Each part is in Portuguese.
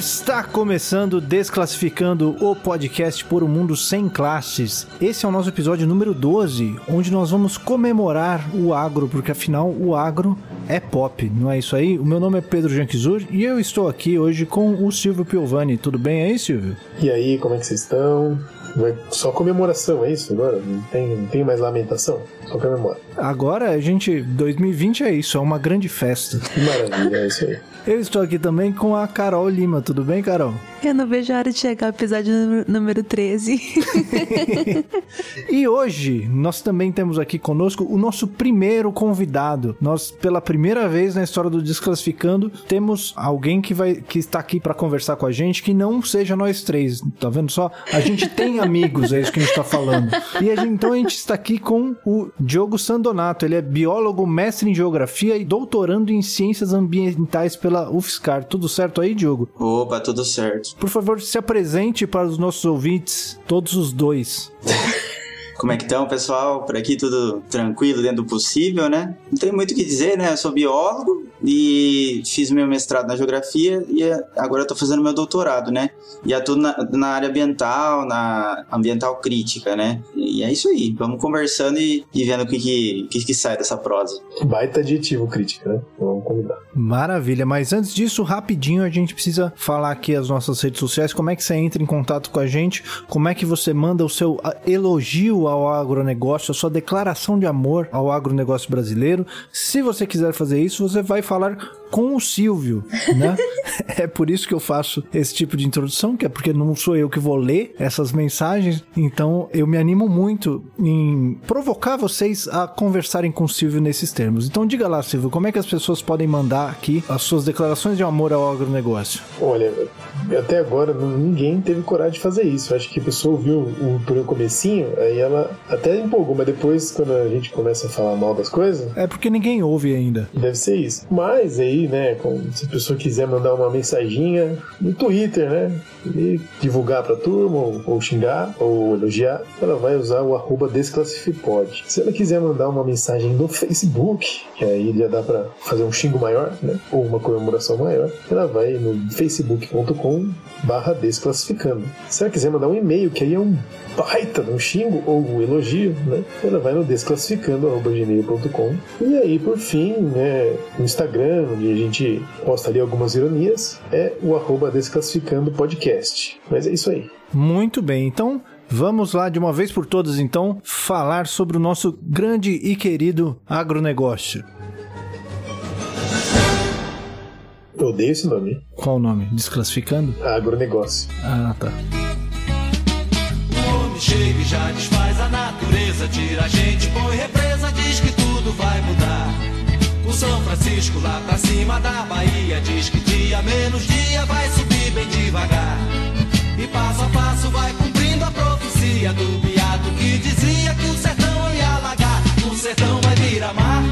Está começando Desclassificando o podcast por um mundo sem classes. Esse é o nosso episódio número 12, onde nós vamos comemorar o agro, porque afinal o agro é pop, não é isso aí? O meu nome é Pedro Janquizur e eu estou aqui hoje com o Silvio Piovani. Tudo bem aí, Silvio? E aí, como é que vocês estão? Só comemoração, é isso agora? Não tem, não tem mais lamentação? Só comemora. Agora a gente. 2020 é isso, é uma grande festa. Que maravilha, é isso aí. Eu estou aqui também com a Carol Lima. Tudo bem, Carol? Eu não vejo a hora de chegar ao episódio número 13. e hoje nós também temos aqui conosco o nosso primeiro convidado. Nós, pela primeira vez na história do Desclassificando, temos alguém que vai que está aqui para conversar com a gente que não seja nós três. Tá vendo só? A gente tem amigos, é isso que a gente está falando. E a gente, então a gente está aqui com o Diogo Sandonato. Ele é biólogo, mestre em geografia e doutorando em ciências ambientais pela UFSCar. Tudo certo aí, Diogo? Opa, tudo certo. Por favor, se apresente para os nossos ouvintes, todos os dois. Como é que estão, pessoal? Por aqui tudo tranquilo dentro do possível, né? Não tem muito o que dizer, né? Eu sou biólogo e fiz meu mestrado na geografia e agora estou fazendo meu doutorado, né? E atuo na, na, área ambiental, na ambiental crítica, né? E é isso aí. Vamos conversando e, e vendo o que, que, que, que sai dessa prosa. Baita adjetivo crítica, né? Vamos convidar. Maravilha. Mas antes disso, rapidinho, a gente precisa falar aqui as nossas redes sociais. Como é que você entra em contato com a gente? Como é que você manda o seu elogio ao agronegócio, a sua declaração de amor ao agronegócio brasileiro. Se você quiser fazer isso, você vai falar com o Silvio, né? é por isso que eu faço esse tipo de introdução, que é porque não sou eu que vou ler essas mensagens, então eu me animo muito em provocar vocês a conversarem com o Silvio nesses termos. Então diga lá, Silvio, como é que as pessoas podem mandar aqui as suas declarações de amor ao agronegócio? Olha, até agora ninguém teve coragem de fazer isso. Eu acho que a pessoa ouviu o, um comecinho, aí ela até empolgou, mas depois quando a gente começa a falar mal das coisas... É porque ninguém ouve ainda. Deve ser isso. Mas aí né? se a pessoa quiser mandar uma mensaginha no Twitter, né? E divulgar pra turma, ou, ou xingar, ou elogiar, ela vai usar o arroba. Se ela quiser mandar uma mensagem no Facebook, que aí já dá pra fazer um xingo maior, né? Ou uma comemoração maior, ela vai no facebook.com barra desclassificando. Se ela quiser mandar um e-mail, que aí é um baita um xingo ou um elogio, né? Ela vai no desclassificando.gmail.com E aí, por fim, né, no Instagram, onde a gente posta ali algumas ironias, é o arroba desclassificando podcast. Mas é isso aí. Muito bem, então Vamos lá de uma vez por todas, então, falar sobre o nosso grande e querido agronegócio. Eu odeio esse nome. Qual o nome? Desclassificando? Agronegócio. Ah, tá chega e já desfaz a natureza, tira a gente, põe represa, diz que tudo vai mudar. O São Francisco lá pra cima da Bahia diz que dia menos dia vai subir bem devagar. E passo a passo vai cumprindo a profecia do beato que dizia que o sertão ia alagar. O sertão vai virar mar,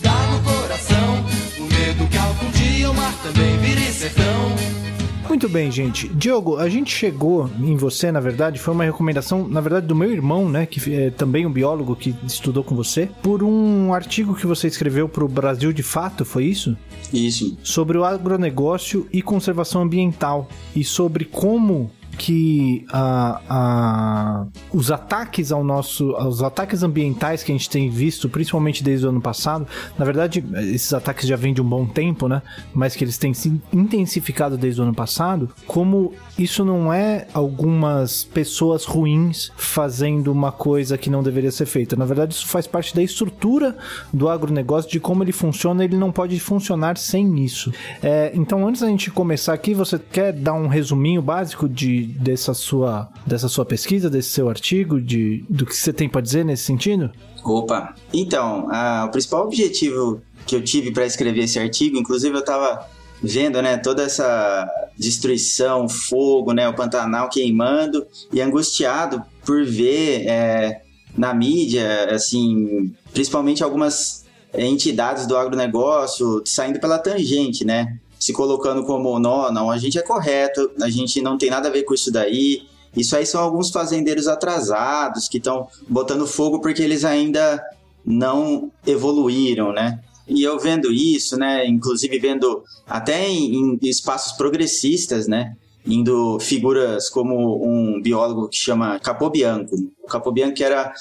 dá no coração. O medo que algum dia o mar também vire sertão. Muito bem, gente. Diogo, a gente chegou em você, na verdade, foi uma recomendação, na verdade, do meu irmão, né, que é também um biólogo que estudou com você, por um artigo que você escreveu para o Brasil de Fato, foi isso? Isso. Sobre o agronegócio e conservação ambiental e sobre como que os ataques ao nosso, os ataques ambientais que a gente tem visto, principalmente desde o ano passado, na verdade, esses ataques já vêm de um bom tempo, né? Mas que eles têm se intensificado desde o ano passado, como isso não é algumas pessoas ruins fazendo uma coisa que não deveria ser feita. Na verdade, isso faz parte da estrutura do agronegócio, de como ele funciona, ele não pode funcionar sem isso. É, então, antes da gente começar aqui, você quer dar um resuminho básico de dessa sua, dessa sua pesquisa, desse seu artigo, de, do que você tem para dizer nesse sentido? Opa! Então, o principal objetivo que eu tive para escrever esse artigo, inclusive eu estava vendo, né, toda essa destruição, fogo, né, o Pantanal queimando e angustiado por ver é, na mídia, assim, principalmente algumas entidades do agronegócio saindo pela tangente, né? Se colocando como não, não, a gente é correto, a gente não tem nada a ver com isso daí. Isso aí são alguns fazendeiros atrasados que estão botando fogo porque eles ainda não evoluíram, né? E eu vendo isso, né, inclusive vendo até em, em espaços progressistas, né, indo figuras como um biólogo que chama Capobianco. O Capobianco era,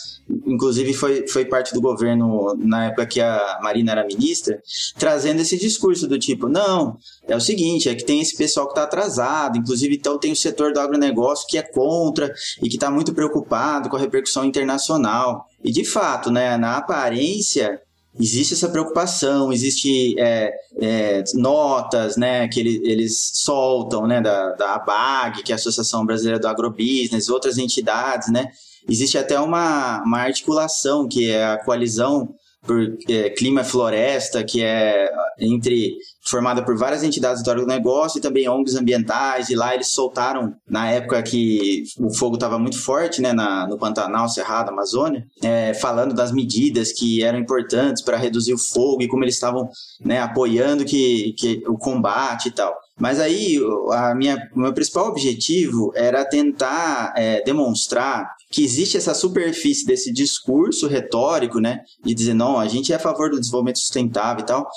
inclusive, foi, foi parte do governo na época que a Marina era ministra, trazendo esse discurso do tipo, não, é o seguinte, é que tem esse pessoal que está atrasado, inclusive então tem o setor do agronegócio que é contra e que está muito preocupado com a repercussão internacional. E de fato, né, na aparência, existe essa preocupação, existe é, é, notas, né, que ele, eles soltam, né, da, da ABAG, que é a Associação Brasileira do Agrobusiness, outras entidades, né, existe até uma, uma articulação que é a coalizão por é, clima floresta, que é entre formada por várias entidades do agronegócio e também ONGs ambientais, e lá eles soltaram, na época que o fogo estava muito forte, né, na, no Pantanal, Cerrado, Amazônia, é, falando das medidas que eram importantes para reduzir o fogo e como eles estavam né, apoiando que, que, o combate e tal. Mas aí, a minha, o meu principal objetivo era tentar é, demonstrar que existe essa superfície desse discurso retórico, né, de dizer, não, a gente é a favor do desenvolvimento sustentável e tal.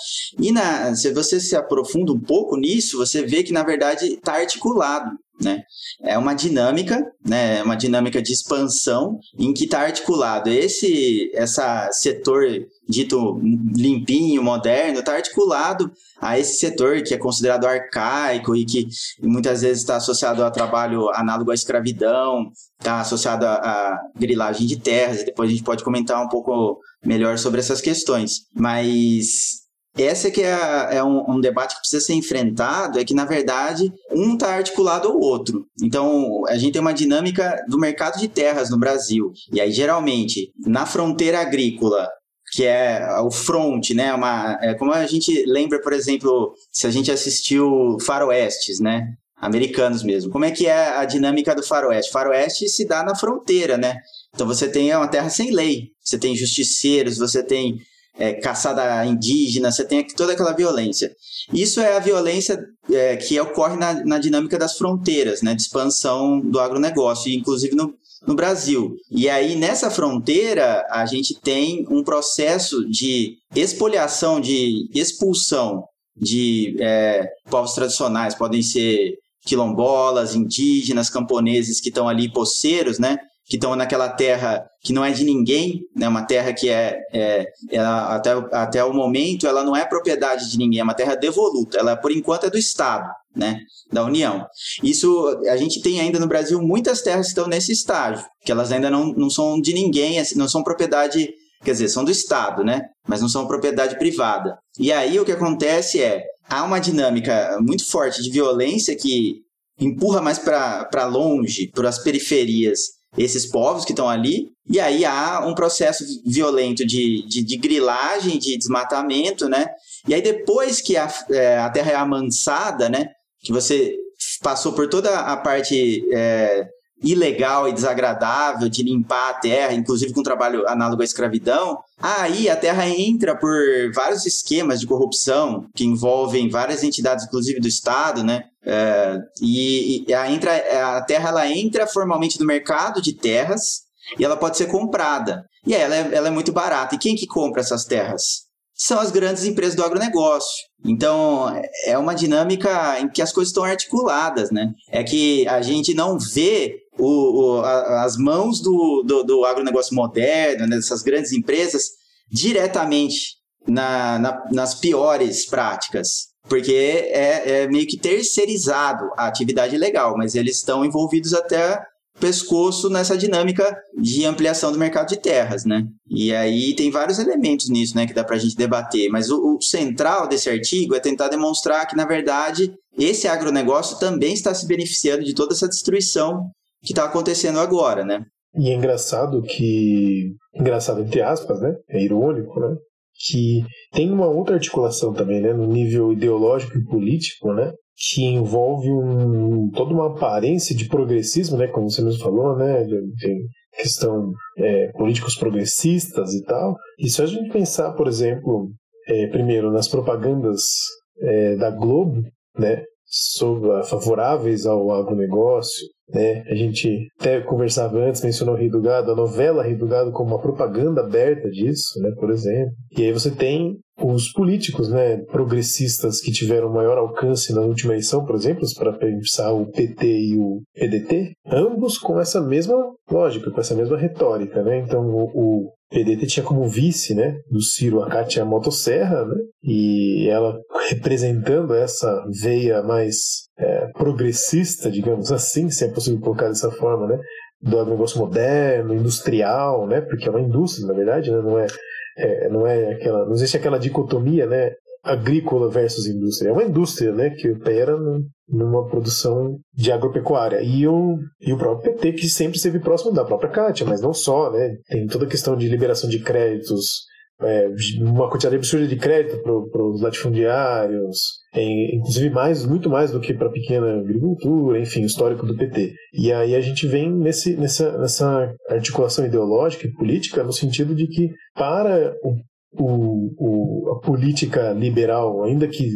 E na, se você se aprofunda um pouco nisso, você vê que, na verdade, está articulado. Né? É uma dinâmica, né? É uma dinâmica de expansão em que está articulado esse essa setor dito limpinho, moderno, está articulado a esse setor que é considerado arcaico e que muitas vezes está associado a trabalho análogo à escravidão, está associado a grilagem de terras, depois a gente pode comentar um pouco melhor sobre essas questões. Mas essa que é, é um, um, debate que precisa ser enfrentado, é que, na verdade, um está articulado ao outro. Então, a gente tem uma dinâmica do mercado de terras no Brasil. E aí, geralmente, na fronteira agrícola, que é o front, né? Uma, é como a gente lembra, por exemplo, se a gente assistiu Faroestes, né? Americanos mesmo. Como é que é a dinâmica do Faroeste? Faroeste se dá na fronteira, né? Então você tem uma terra sem lei, você tem justiceiros, você tem é, caçada indígena, você tem toda aquela violência. Isso é a violência é, que ocorre na, na, dinâmica das fronteiras, né, de expansão do agronegócio, inclusive no, no Brasil. E aí, nessa fronteira, a gente tem um processo de expoliação, de expulsão de é, povos tradicionais, podem ser quilombolas, indígenas, camponeses que estão ali, poceiros, né? Que estão naquela terra que não é de ninguém, né? Uma terra que é, é ela, até, até o momento ela não é propriedade de ninguém, é uma terra devoluta. Ela por enquanto é do Estado, né? Da União. Isso a gente tem ainda no Brasil muitas terras que estão nesse estágio, que elas ainda não, não são de ninguém, assim, não são propriedade, quer dizer, são do Estado, né? Mas não são propriedade privada. E aí o que acontece é há uma dinâmica muito forte de violência que empurra mais para longe, para as periferias, esses povos que estão ali. E aí há um processo violento de, de, de, grilagem, de desmatamento, né? E aí depois que a, é, a terra é amansada, né? Que você passou por toda a parte é, ilegal e desagradável de limpar a terra, inclusive com trabalho análogo à escravidão, aí a terra entra por vários esquemas de corrupção que envolvem várias entidades, inclusive do Estado, né? É, e, e a, entra, a terra ela entra formalmente no mercado de terras e ela pode ser comprada. E aí ela é, ela é muito barata. E quem que compra essas terras? são as grandes empresas do agronegócio. Então, é uma dinâmica em que as coisas estão articuladas, né? É que a gente não vê o, o, a, as mãos do, do, do agronegócio moderno, né, dessas grandes empresas, diretamente na, na, nas piores práticas. Porque é, é meio que terceirizado a atividade legal, mas eles estão envolvidos até pescoço nessa dinâmica de ampliação do mercado de terras, né? E aí tem vários elementos nisso, né, que dá para a gente debater. Mas o, o, central desse artigo é tentar demonstrar que, na verdade, esse agronegócio também está se beneficiando de toda essa destruição que está acontecendo agora, né? E é engraçado que, engraçado entre aspas, né? É irônico, né? Que tem uma outra articulação também, né? No nível ideológico e político, né? que envolve um, toda uma aparência de progressismo, né, como você mesmo falou, né, tem questão é, políticos progressistas e tal. E se a gente pensar, por exemplo, é, primeiro nas propagandas é, da Globo, né, sobre, favoráveis ao agronegócio, né? A gente até conversava antes, mencionou o Rei do Gado, a novela Rei do Gado como uma propaganda aberta disso, né, por exemplo. E aí você tem os políticos, né, progressistas que tiveram maior alcance na última eleição, por exemplo, para pensar o PT e o PDT, ambos com essa mesma lógica, com essa mesma retórica, né? Então o, o PDT tinha como vice, né, do Ciro a Cátia Motosserra, né, e ela representando essa veia mais é, progressista, digamos assim, se é possível colocar dessa forma, né, do negócio moderno, industrial, né, porque é uma indústria, na verdade, né, não é, é, não é aquela, não existe aquela dicotomia, né, agrícola versus indústria. É uma indústria, né, que opera numa produção de agropecuária. E o, e o próprio PT, que sempre esteve próximo da própria Cátia, mas não só, né? Tem toda a questão de liberação de créditos, é, uma quantidade absurda de crédito para os latifundiários, inclusive mais, muito mais do que para a pequena agricultura, enfim, o histórico do PT. E aí a gente vem nesse, nessa, nessa articulação ideológica e política no sentido de que para o o, o, a política liberal, ainda que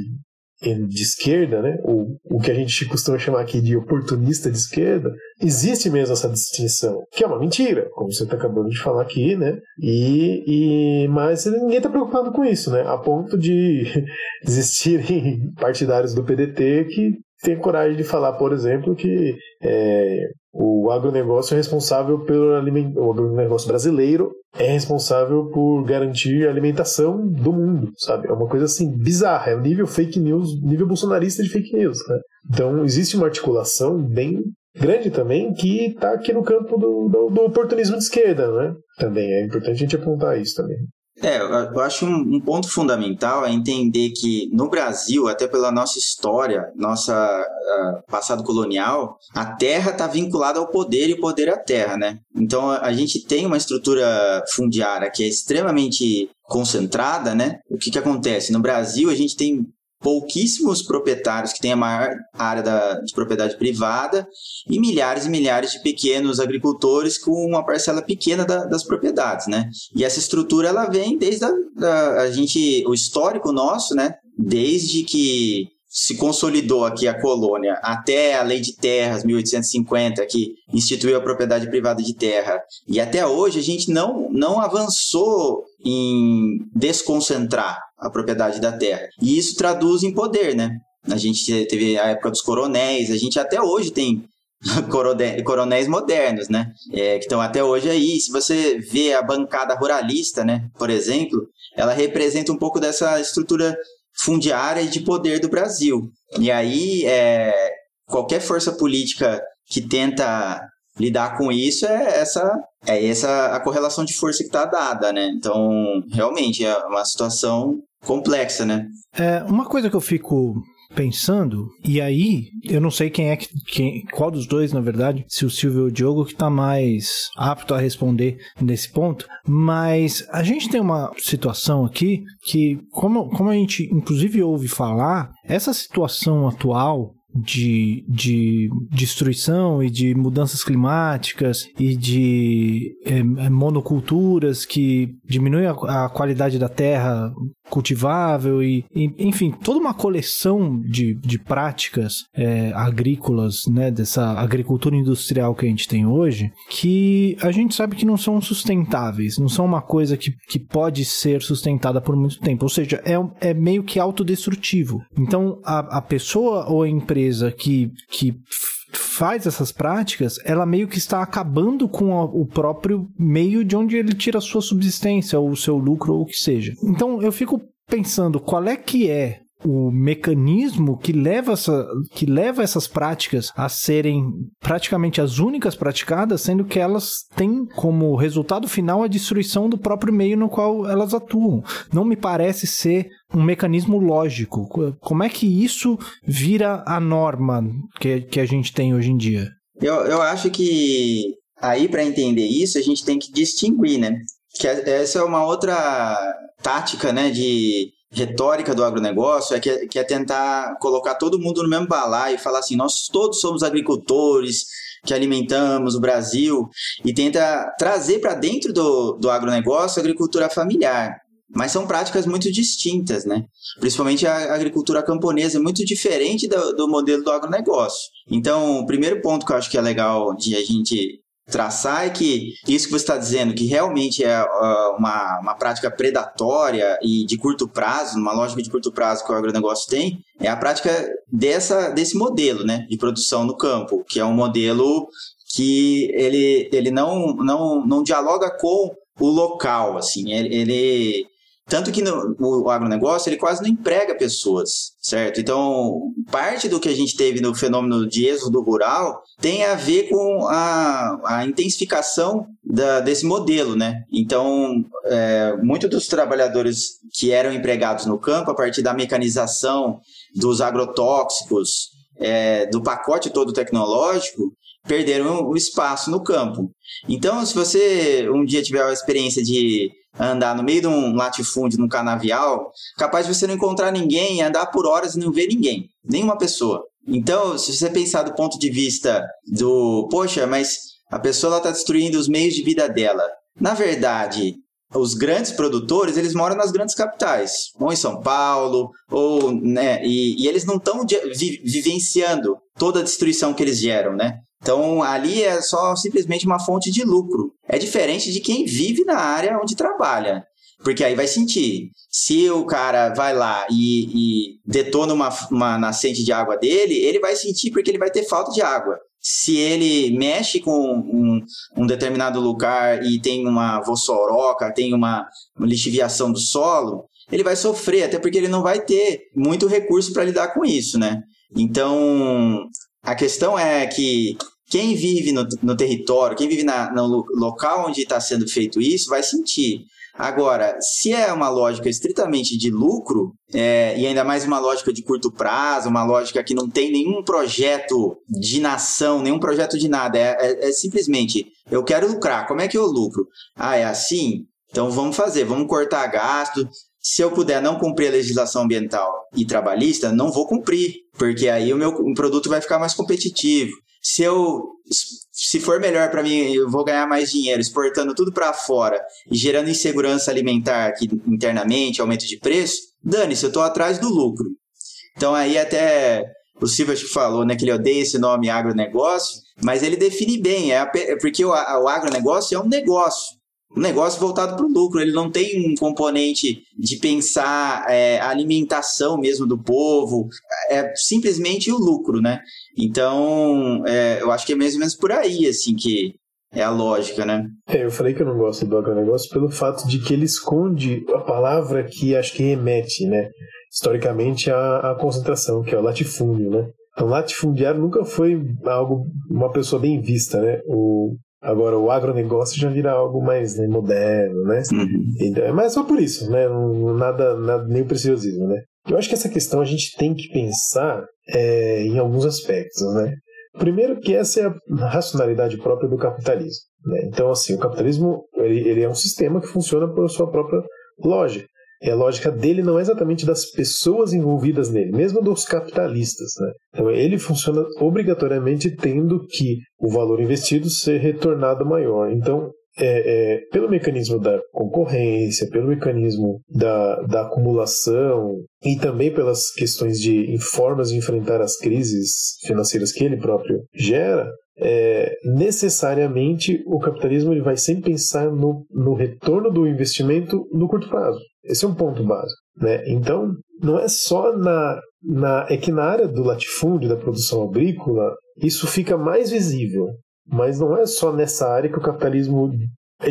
de esquerda, né, o, o que a gente costuma chamar aqui de oportunista de esquerda, existe mesmo essa distinção, que é uma mentira, como você está acabando de falar aqui, né? E, e mas ninguém está preocupado com isso, né? A ponto de existirem partidários do PDT que têm coragem de falar, por exemplo, que é, o agronegócio é responsável pelo alimento, o agronegócio brasileiro é responsável por garantir a alimentação do mundo, sabe? É uma coisa assim bizarra, é o nível fake news, nível bolsonarista de fake news, né? Então existe uma articulação bem grande também que está aqui no campo do, do, do, oportunismo de esquerda, né? Também é importante a gente apontar isso também. É, eu acho um, um, ponto fundamental é entender que no Brasil, até pela nossa história, nossa uh, passado colonial, a terra está vinculada ao poder e o poder à terra, né? Então a gente tem uma estrutura fundiária que é extremamente concentrada, né? O que, que acontece? No Brasil, a gente tem pouquíssimos proprietários que têm a maior área da, de propriedade privada e milhares e milhares de pequenos agricultores com uma parcela pequena da, das propriedades, né? E essa estrutura ela vem desde a, a gente, o histórico nosso, né? Desde que se consolidou aqui a colônia até a Lei de Terras 1850 que instituiu a propriedade privada de terra e até hoje a gente não não avançou em desconcentrar a propriedade da terra. E isso traduz em poder, né? A gente teve a época dos coronéis, a gente até hoje tem coronéis modernos, né? É, que estão até hoje aí. Se você vê a bancada ruralista, né, por exemplo, ela representa um pouco dessa estrutura fundiária e de poder do Brasil. E aí, é, qualquer força política que tenta lidar com isso é essa é essa a correlação de força que está dada, né? Então, realmente é uma situação complexa, né? É, uma coisa que eu fico pensando, e aí eu não sei quem é que quem, qual dos dois, na verdade, se o Silvio ou o Diogo que está mais apto a responder nesse ponto, mas a gente tem uma situação aqui que, como, como a gente inclusive ouve falar, essa situação atual de, de destruição e de mudanças climáticas e de é, monoculturas que diminuem a, a, qualidade da terra cultivável e, e, enfim, toda uma coleção de, de práticas é, agrícolas, né, dessa agricultura industrial que a gente tem hoje, que a gente sabe que não são sustentáveis, não são uma coisa que, que pode ser sustentada por muito tempo, ou seja, é, é meio que autodestrutivo. Então, a, a pessoa ou a empresa que, que faz essas práticas, ela meio que está acabando com o próprio meio de onde ele tira a sua subsistência, ou o seu lucro, ou o que seja. Então eu fico pensando qual é que é o mecanismo que leva, essa, que leva essas práticas a serem praticamente as únicas praticadas, sendo que elas têm como resultado final a destruição do próprio meio no qual elas atuam. Não me parece ser um mecanismo lógico. Como é que isso vira a norma que, que a gente tem hoje em dia? Eu, eu acho que aí, para entender isso, a gente tem que distinguir, né? Que essa é uma outra tática, né, de retórica do agronegócio é que, é que é tentar colocar todo mundo no mesmo balaio e falar assim, nós todos somos agricultores que alimentamos o Brasil e tenta trazer para dentro do, do agronegócio a agricultura familiar. mas são práticas muito distintas, né? Principalmente a agricultura camponesa é muito diferente do, do modelo do agronegócio. Então, o primeiro ponto que eu acho que é legal de a gente traçar é que isso que você está dizendo, que realmente é uh, uma, uma prática predatória e de curto prazo, uma lógica de curto prazo que o agronegócio tem, é a prática dessa, desse modelo né, de produção no campo, que é um modelo que ele, ele não, não, não dialoga com o local, assim, ele, ele tanto que no, o agronegócio ele quase não emprega pessoas, certo? Então, parte do que a gente teve no fenômeno de êxodo rural tem a ver com a, a intensificação da, desse modelo, né? Então, é, muitos dos trabalhadores que eram empregados no campo, a partir da mecanização dos agrotóxicos, é, do pacote todo tecnológico, perderam o espaço no campo. Então, se você um dia tiver a experiência de andar no meio de um latifúndio, num canavial, capaz de você não encontrar ninguém, andar por horas e não ver ninguém, nenhuma pessoa. Então, se você pensar do ponto de vista do, poxa, mas a pessoa está destruindo os meios de vida dela. Na verdade, os grandes produtores, eles moram nas grandes capitais, ou em São Paulo, ou, né, e, e eles não estão vi, vivenciando toda a destruição que eles geram, né? Então, ali é só simplesmente uma fonte de lucro. É diferente de quem vive na área onde trabalha. Porque aí vai sentir. Se o cara vai lá e, e detona uma, uma nascente de água dele, ele vai sentir porque ele vai ter falta de água. Se ele mexe com um, um determinado lugar e tem uma vossoroca, tem uma, uma lixiviação do solo, ele vai sofrer, até porque ele não vai ter muito recurso para lidar com isso, né? Então, a questão é que quem vive no, no território, quem vive na, no local onde está sendo feito isso, vai sentir. Agora, se é uma lógica estritamente de lucro, é, e ainda mais uma lógica de curto prazo, uma lógica que não tem nenhum projeto de nação, nenhum projeto de nada, é, é, é simplesmente eu quero lucrar, como é que eu lucro? Ah, é assim? Então vamos fazer, vamos cortar gasto, se eu puder não cumprir a legislação ambiental e trabalhista, não vou cumprir, porque aí o meu produto vai ficar mais competitivo. Se eu se for melhor para mim, eu vou ganhar mais dinheiro exportando tudo para fora e gerando insegurança alimentar aqui internamente, aumento de preço, dane-se, eu estou atrás do lucro. Então aí até o Silva falou né, que ele odeia esse nome agronegócio, mas ele define bem, é, porque o, o agronegócio é um negócio um negócio voltado para o lucro. Ele não tem um componente de pensar é, a alimentação mesmo do povo. É simplesmente o lucro, né? Então, é, eu acho que é mais ou menos por aí, assim, que é a lógica, né? É, eu falei que eu não gosto do agronegócio pelo fato de que ele esconde a palavra que acho que remete, né? Historicamente, a concentração, que é o latifúndio, né? Então, latifundiário nunca foi algo, uma pessoa bem vista, né? O, Agora, o agronegócio já vira algo mais né, moderno, né? Uhum. Então, mas só por isso, né? Nada, nada, nem preciosismo, né? Eu acho que essa questão a gente tem que pensar é, em alguns aspectos, né? Primeiro que essa é a racionalidade própria do capitalismo. Né? Então, assim, o capitalismo ele, ele é um sistema que funciona por sua própria lógica. A lógica dele não é exatamente das pessoas envolvidas nele, mesmo dos capitalistas. Né? Então ele funciona obrigatoriamente tendo que o valor investido ser retornado maior. Então, é, é, pelo mecanismo da concorrência, pelo mecanismo da, da acumulação e também pelas questões de formas de enfrentar as crises financeiras que ele próprio gera, é, necessariamente o capitalismo ele vai sempre pensar no, no retorno do investimento no curto prazo. Esse é um ponto básico. Né? Então, não é só na, na. É que na área do latifúndio, da produção agrícola, isso fica mais visível. Mas não é só nessa área que o capitalismo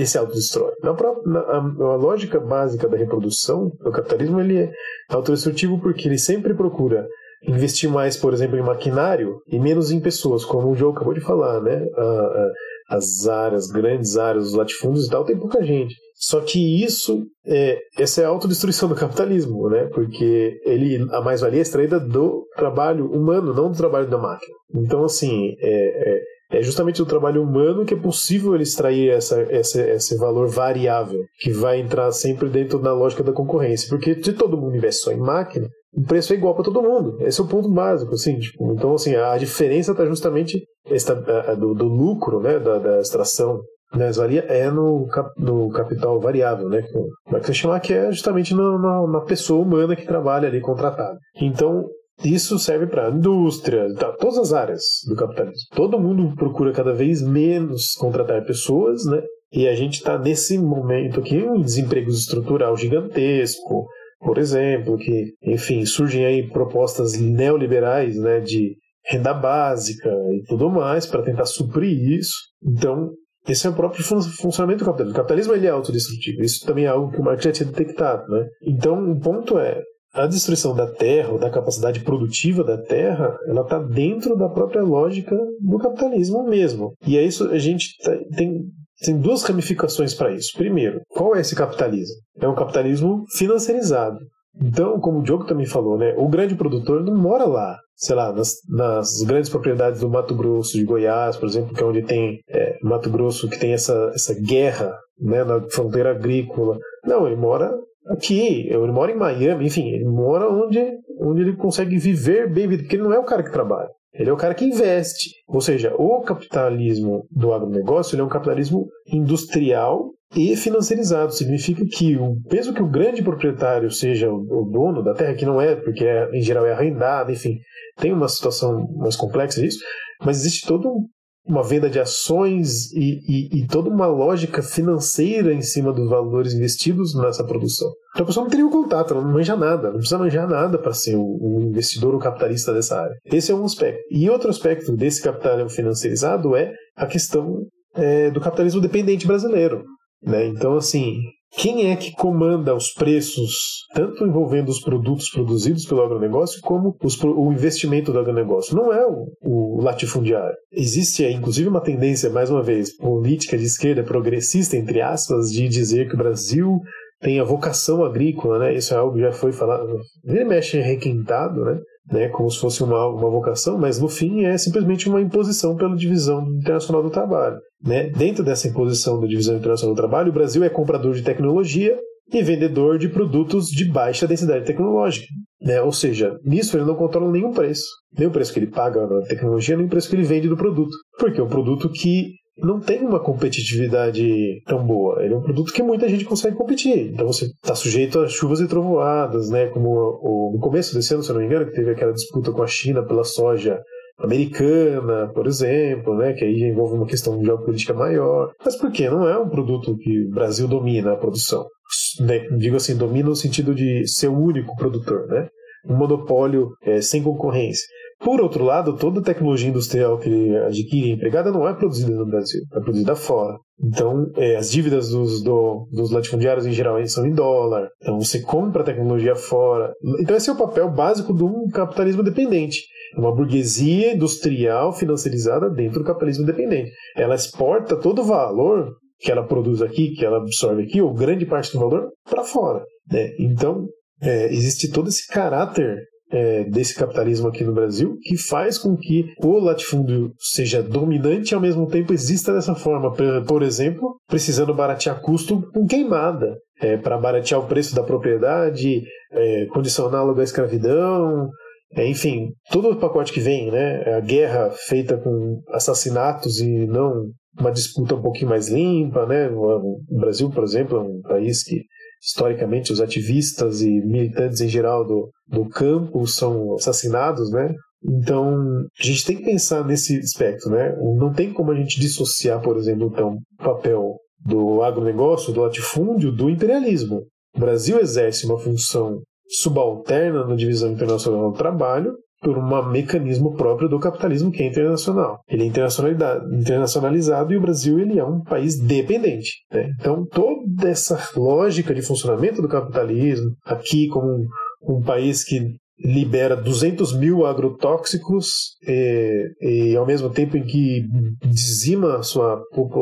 se autodestrói. Na própria, na, a, a, lógica básica da reprodução, o capitalismo ele é autodestrutivo porque ele sempre procura investir mais, por exemplo, em maquinário e menos em pessoas, como o Joe acabou de falar, né? A, a, as áreas, grandes áreas, os latifúndios e tal, tem pouca gente. Só que isso, é, essa é a autodestruição do capitalismo, né? Porque ele, a mais-valia é extraída do trabalho humano, não do trabalho da máquina. Então, assim, é, é é justamente do trabalho humano que é possível ele extrair essa, essa, esse valor variável, que vai entrar sempre dentro da lógica da concorrência. Porque se todo mundo investe só em máquina, o preço é igual para todo mundo. Esse é o ponto básico, assim. Tipo, então, assim, a diferença está justamente esta, do, do, lucro, né, da, da extração Mais-valia é no, cap, no capital variável, né? Como é que você chamar que é justamente na, na, na pessoa humana que trabalha ali contratada. Então, isso serve para indústria, tá, todas as áreas do capitalismo. Todo mundo procura cada vez menos contratar pessoas, né? E a gente está nesse momento aqui um desemprego estrutural gigantesco, por exemplo, que, enfim, surgem aí propostas neoliberais, né, de renda básica e tudo mais para tentar suprir isso. Então, esse é o próprio funcionamento do capitalismo. O capitalismo ele é autodestrutivo. Isso também é algo que o Marx já tinha detectado. Né? Então, o ponto é, a destruição da terra, ou da capacidade produtiva da terra, ela está dentro da própria lógica do capitalismo mesmo. E é isso, a gente tá, tem, tem duas ramificações para isso. Primeiro, qual é esse capitalismo? É um capitalismo financiarizado. Então, como o Diogo também falou, né, o grande produtor não mora lá, sei lá, nas, nas grandes propriedades do Mato Grosso, de Goiás, por exemplo, que é onde tem é, Mato Grosso, que tem essa, essa guerra né, na fronteira agrícola. Não, ele mora aqui, ele mora em Miami, enfim, ele mora onde, onde ele consegue viver bem, porque ele não é o cara que trabalha. Ele é o cara que investe. Ou seja, o capitalismo do agronegócio ele é um capitalismo industrial e financiarizado. Significa que o peso que o grande proprietário seja o dono da terra, que não é, porque é, em geral é arrendado, enfim, tem uma situação mais complexa disso, mas existe todo uma venda de ações e, e, e, toda uma lógica financeira em cima dos valores investidos nessa produção. Então a pessoa não teria o contato, ela não manja nada, não precisa manjar nada para ser o investidor ou capitalista dessa área. Esse é um aspecto. E outro aspecto desse capitalismo financiarizado é a questão é, do capitalismo dependente brasileiro. Né? Então, assim, quem é que comanda os preços, tanto envolvendo os produtos produzidos pelo agronegócio, como os, o investimento do agronegócio? Não é o, o latifundiário. Existe, inclusive, uma tendência, mais uma vez, política de esquerda progressista, entre aspas, de dizer que o Brasil tem a vocação agrícola, né? Isso é algo que já foi falado, ele mexe requintado, né? Né, como se fosse uma, uma vocação, mas no fim é simplesmente uma imposição pela Divisão Internacional do Trabalho. Né? Dentro dessa imposição da Divisão Internacional do Trabalho, o Brasil é comprador de tecnologia e vendedor de produtos de baixa densidade tecnológica. Né? Ou seja, nisso ele não controla nenhum preço. Nem o preço que ele paga na tecnologia, nem o preço que ele vende do produto. Porque é um produto que não tem uma competitividade tão boa. Ele é um produto que muita gente consegue competir. Então você está sujeito a chuvas e trovoadas, né? Como o, no começo desse ano, se não me engano, que teve aquela disputa com a China pela soja americana, por exemplo, né, que aí envolve uma questão geopolítica maior. Mas por quê? Não é um produto que o Brasil domina a produção. Né? Digo assim, domina no sentido de ser o único produtor, né? Um monopólio é, sem concorrência. Por outro lado, toda tecnologia industrial que adquire empregada não é produzida no Brasil, é produzida fora. Então, é, as dívidas dos, do, dos latifundiários em geral são em dólar. Então, você compra tecnologia fora. Então, esse é o papel básico de um capitalismo dependente. Uma burguesia industrial financiarizada dentro do capitalismo dependente. Ela exporta todo o valor que ela produz aqui, que ela absorve aqui, ou grande parte do valor, para fora. Né? Então, é, existe todo esse caráter é, desse capitalismo aqui no Brasil que faz com que o latifúndio seja dominante e ao mesmo tempo exista dessa forma. Por exemplo, precisando baratear custo com queimada. É, para baratear o preço da propriedade, é, condicioná-lo à escravidão, é, enfim, todo o pacote que vem, né? A guerra feita com assassinatos e não uma disputa um pouquinho mais limpa, né? O Brasil, por exemplo, é um país que historicamente os ativistas e militantes em geral do, do campo são assassinados, né? Então, a gente tem que pensar nesse aspecto, né? Não tem como a gente dissociar, por exemplo, então, o papel do agronegócio, do latifúndio, do imperialismo. O Brasil exerce uma função subalterna na divisão internacional do trabalho, por um mecanismo próprio do capitalismo que é internacional. Ele é internacionalizado e o Brasil ele é um país dependente. Né? Então toda essa lógica de funcionamento do capitalismo aqui como um, um país que libera 200 mil agrotóxicos e, e, ao mesmo tempo em que dizima sua,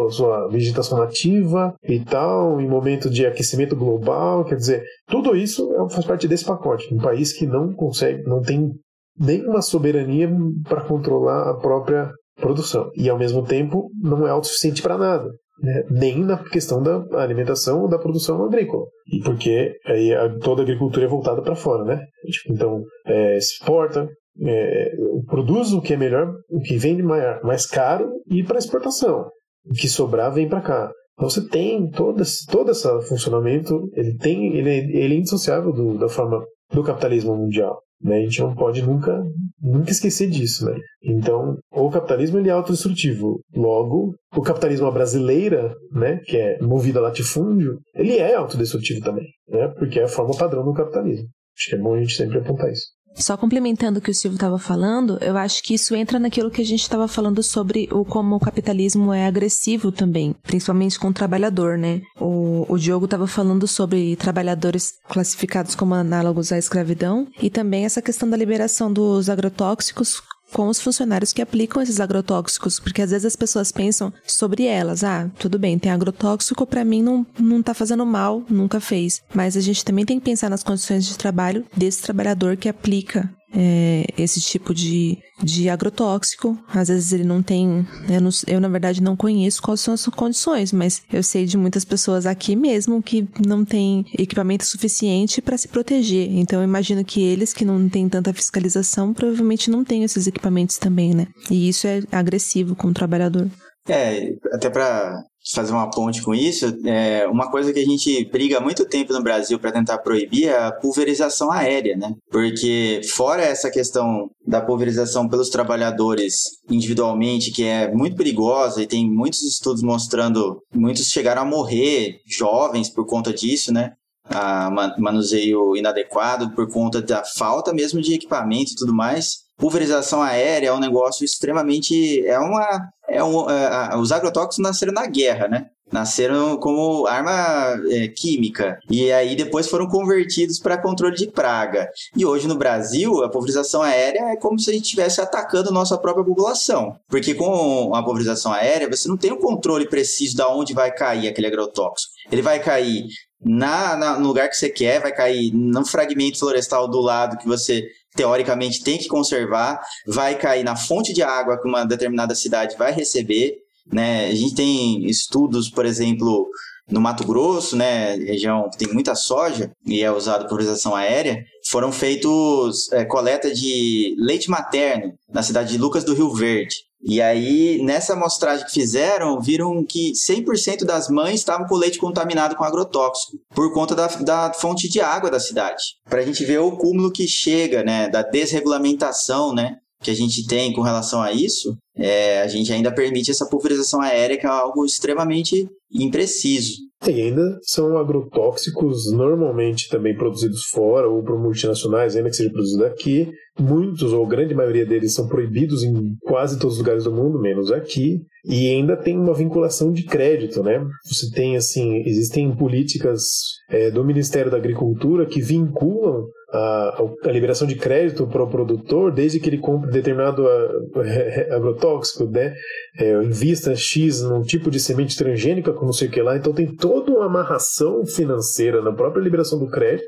sua vegetação nativa e tal, em momento de aquecimento global, quer dizer, tudo isso é, faz parte desse pacote. Um país que não consegue, não tem nenhuma soberania para controlar a própria produção. E ao mesmo tempo não é autossuficiente para nada. Né? Nem na questão da alimentação ou da produção agrícola. E porque aí toda a agricultura é voltada para fora, né? Tipo, então, é, exporta, é, produz o que é melhor, o que vende mais, mais caro e para exportação. o que sobrar vem para cá. Então você tem todo esse, todo esse funcionamento, ele tem, ele, ele é indissociável do, da forma do capitalismo mundial. Né? A gente não pode nunca, nunca esquecer disso. Né? Então, o capitalismo ele é autodestrutivo. Logo, o capitalismo brasileira, né, que é movido a latifúndio, ele é autodestrutivo também, né? porque é a forma padrão do capitalismo. Acho que é bom a gente sempre apontar isso. Só complementando o que o Silvio estava falando, eu acho que isso entra naquilo que a gente estava falando sobre o como o capitalismo é agressivo também, principalmente com o trabalhador, né? O, o Diogo estava falando sobre trabalhadores classificados como análogos à escravidão e também essa questão da liberação dos agrotóxicos com os funcionários que aplicam esses agrotóxicos, porque às vezes as pessoas pensam sobre elas, ah, tudo bem, tem agrotóxico, para mim não, não tá fazendo mal, nunca fez. Mas a gente também tem que pensar nas condições de trabalho desse trabalhador que aplica é, esse tipo de, de agrotóxico. Às vezes ele não tem. Eu, não, eu, na verdade, não conheço quais são as condições, mas eu sei de muitas pessoas aqui mesmo que não tem equipamento suficiente para se proteger. Então, eu imagino que eles que não têm tanta fiscalização provavelmente não têm esses equipamentos também, né? E isso é agressivo com o trabalhador. É, até para fazer uma ponte com isso, é, uma coisa que a gente briga há muito tempo no Brasil para tentar proibir é a pulverização aérea, né? Porque fora essa questão da pulverização pelos trabalhadores individualmente, que é muito perigosa e tem muitos estudos mostrando, muitos chegaram a morrer jovens por conta disso, né? A manuseio inadequado por conta da falta mesmo de equipamento e tudo mais pulverização aérea é um negócio extremamente. É uma. É um, é, os agrotóxicos nasceram na guerra, né? Nasceram como arma é, química e aí depois foram convertidos para controle de praga. E hoje no Brasil, a pulverização aérea é como se a gente estivesse atacando nossa própria população. Porque com a pulverização aérea, você não tem um controle preciso de onde vai cair aquele agrotóxico. Ele vai cair na, na, no lugar que você quer, vai cair no fragmento florestal do lado que você teoricamente tem que conservar, vai cair na fonte de água que uma determinada cidade vai receber. Né? A gente tem estudos, por exemplo, no Mato Grosso, né, região que tem muita soja e é usado por utilização aérea, foram feitos é, coleta de leite materno na cidade de Lucas do Rio Verde. E aí, nessa amostragem que fizeram, viram que 100% das mães estavam com leite contaminado com agrotóxico, por conta da, da fonte de água da cidade. Para a gente ver o cúmulo que chega, né, da desregulamentação, né, que a gente tem com relação a isso, é, a gente ainda permite essa pulverização aérea, que é algo extremamente impreciso. E ainda são agrotóxicos normalmente também produzidos fora ou por multinacionais, ainda que seja produzido aqui. Muitos, ou grande maioria deles, são proibidos em quase todos os lugares do mundo, menos aqui. E ainda tem uma vinculação de crédito, né? Você tem, assim, existem políticas é, do Ministério da Agricultura que vinculam a, a, liberação de crédito para o produtor, desde que ele compre determinado agrotóxico, né? É, invista X num tipo de semente transgênica com não sei o que lá. Então tem toda uma amarração financeira na própria liberação do crédito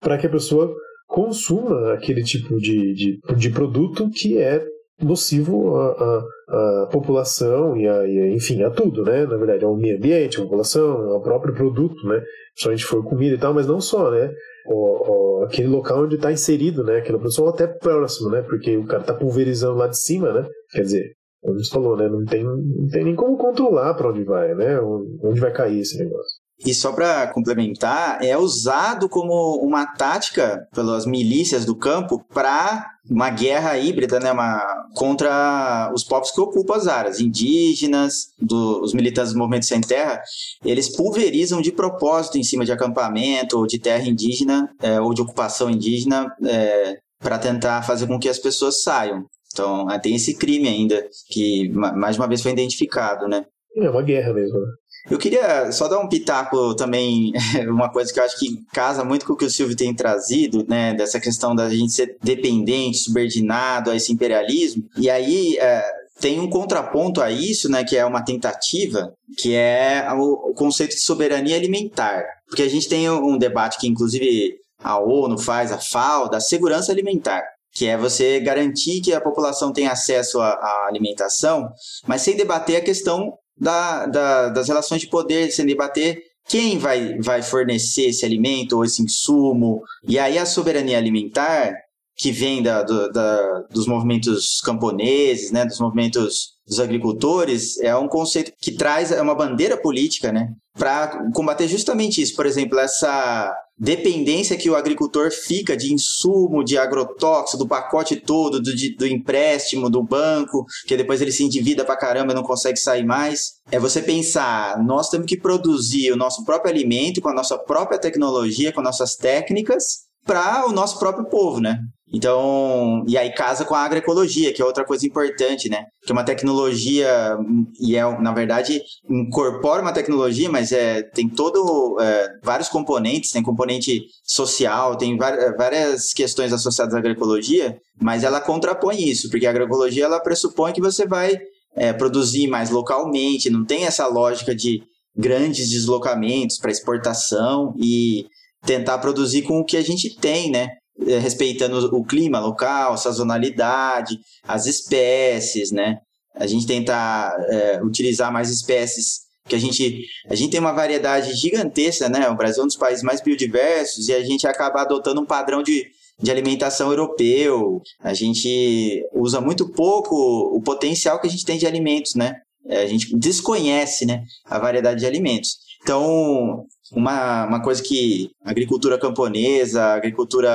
para que a pessoa consuma aquele tipo de, de, de produto que é nocivo à, à, à população e, a, e, enfim, a tudo, né? Na verdade, ao meio ambiente, à população, ao próprio produto, né? Principalmente for comida e tal, mas não só, né? O, o, aquele local onde está inserido, né? Aquela produção até próximo, né? Porque o cara está pulverizando lá de cima, né? Quer dizer, como você falou, né? Não tem, não tem nem como controlar para onde vai, né? Onde vai cair esse negócio. E só para complementar, é usado como uma tática pelas milícias do campo para uma guerra híbrida né, uma, contra os povos que ocupam as áreas, indígenas, do, os militantes do Movimento Sem Terra, eles pulverizam de propósito em cima de acampamento ou de terra indígena é, ou de ocupação indígena é, para tentar fazer com que as pessoas saiam. Então, tem esse crime ainda, que mais uma vez foi identificado, né? É uma guerra mesmo, né? Eu queria só dar um pitaco também, uma coisa que eu acho que casa muito com o que o Silvio tem trazido, né? Dessa questão da gente ser dependente, subordinado a esse imperialismo. E aí. É, tem um contraponto a isso, né, que é uma tentativa, que é o, conceito de soberania alimentar. Porque a gente tem um debate que, inclusive, a ONU faz, a FAO, da segurança alimentar que é você garantir que a população tenha acesso à, alimentação, mas sem debater a questão da, da, das relações de poder, sem debater quem vai, vai fornecer esse alimento ou esse insumo. E aí a soberania alimentar, que vem da, do, da, dos movimentos camponeses, né, dos movimentos dos agricultores, é um conceito que traz é uma bandeira política, né, para combater justamente isso. Por exemplo, essa dependência que o agricultor fica de insumo, de agrotóxico, do pacote todo, do, do empréstimo, do banco, que depois ele se endivida pra caramba e não consegue sair mais. É você pensar, nós temos que produzir o nosso próprio alimento com a nossa própria tecnologia, com nossas técnicas, para o nosso próprio povo, né? Então, e aí casa com a agroecologia, que é outra coisa importante, né? Que é uma tecnologia, e é, na verdade, incorpora uma tecnologia, mas é, tem todo, é, vários componentes, tem componente social, tem várias questões associadas à agroecologia, mas ela contrapõe isso, porque a agroecologia, ela pressupõe que você vai é, produzir mais localmente, não tem essa lógica de grandes deslocamentos para exportação e tentar produzir com o que a gente tem, né? É, respeitando o clima local, sazonalidade, as espécies, né? A gente tentar é, utilizar mais espécies que a gente a gente tem uma variedade gigantesca, né? O Brasil é um dos países mais biodiversos e a gente acaba adotando um padrão de, de alimentação europeu. A gente usa muito pouco o potencial que a gente tem de alimentos, né? É, a gente desconhece, né, a variedade de alimentos. Então, uma, uma coisa que a agricultura camponesa, a agricultura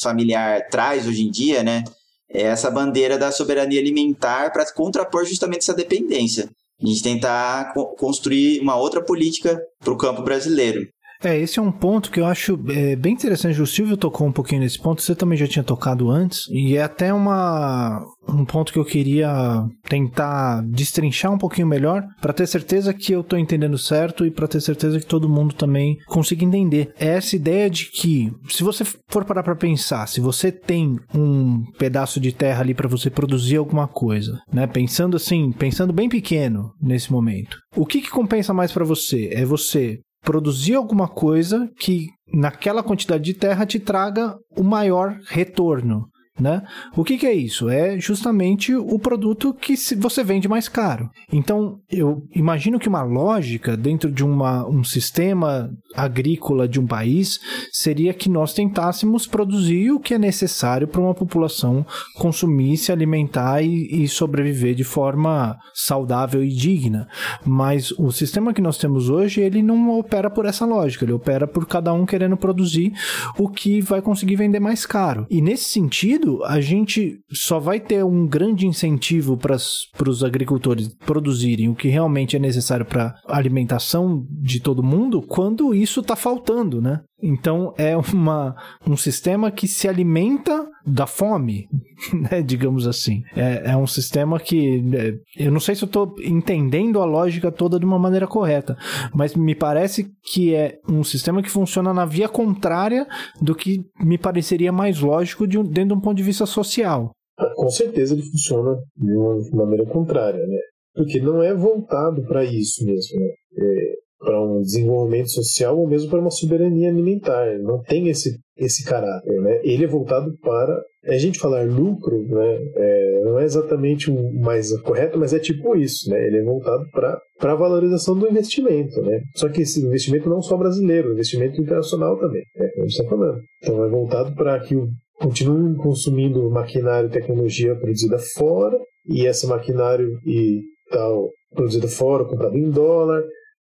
familiar traz hoje em dia, né? É essa bandeira da soberania alimentar para contrapor justamente essa dependência. A gente tentar co construir uma outra política para o campo brasileiro. É, esse é um ponto que eu acho é, bem interessante. O Silvio tocou um pouquinho nesse ponto, você também já tinha tocado antes, e é até uma, um ponto que eu queria tentar destrinchar um pouquinho melhor, para ter certeza que eu estou entendendo certo e para ter certeza que todo mundo também consiga entender. É essa ideia de que, se você for parar para pensar, se você tem um pedaço de terra ali para você produzir alguma coisa, né? Pensando assim, pensando bem pequeno nesse momento. O que, que compensa mais para você? É você produzir alguma coisa que naquela quantidade de terra te traga o maior retorno. Né? O que, que, é isso? É justamente o produto que você vende mais caro. Então, eu imagino que uma lógica dentro de uma, um sistema agrícola de um país seria que nós tentássemos produzir o que é necessário para uma população consumir, se alimentar e, e sobreviver de forma saudável e digna. Mas o sistema que nós temos hoje, ele não opera por essa lógica, ele opera por cada um querendo produzir o que vai conseguir vender mais caro. E nesse sentido, a gente só vai ter um grande incentivo para os agricultores produzirem o que realmente é necessário para a alimentação de todo mundo quando isso está faltando, né? Então é uma, um sistema que se alimenta da fome, né, digamos assim. É, é um sistema que é, eu não sei se eu estou entendendo a lógica toda de uma maneira correta, mas me parece que é um sistema que funciona na via contrária do que me pareceria mais lógico de dentro de um ponto de vista social. Com certeza ele funciona de uma maneira contrária, né? Porque não é voltado para isso mesmo. Né? É, para um desenvolvimento social ou mesmo para uma soberania alimentar. Não tem esse, esse caráter. Né? Ele é voltado para. A gente falar lucro né, é, não é exatamente o mais correto, mas é tipo isso. Né? Ele é voltado para a valorização do investimento. Né? Só que esse investimento não só brasileiro, investimento internacional também, é como a gente está falando. Então é voltado para que continuem consumindo maquinário e tecnologia produzida fora, e esse maquinário e tal produzido fora, comprado em dólar,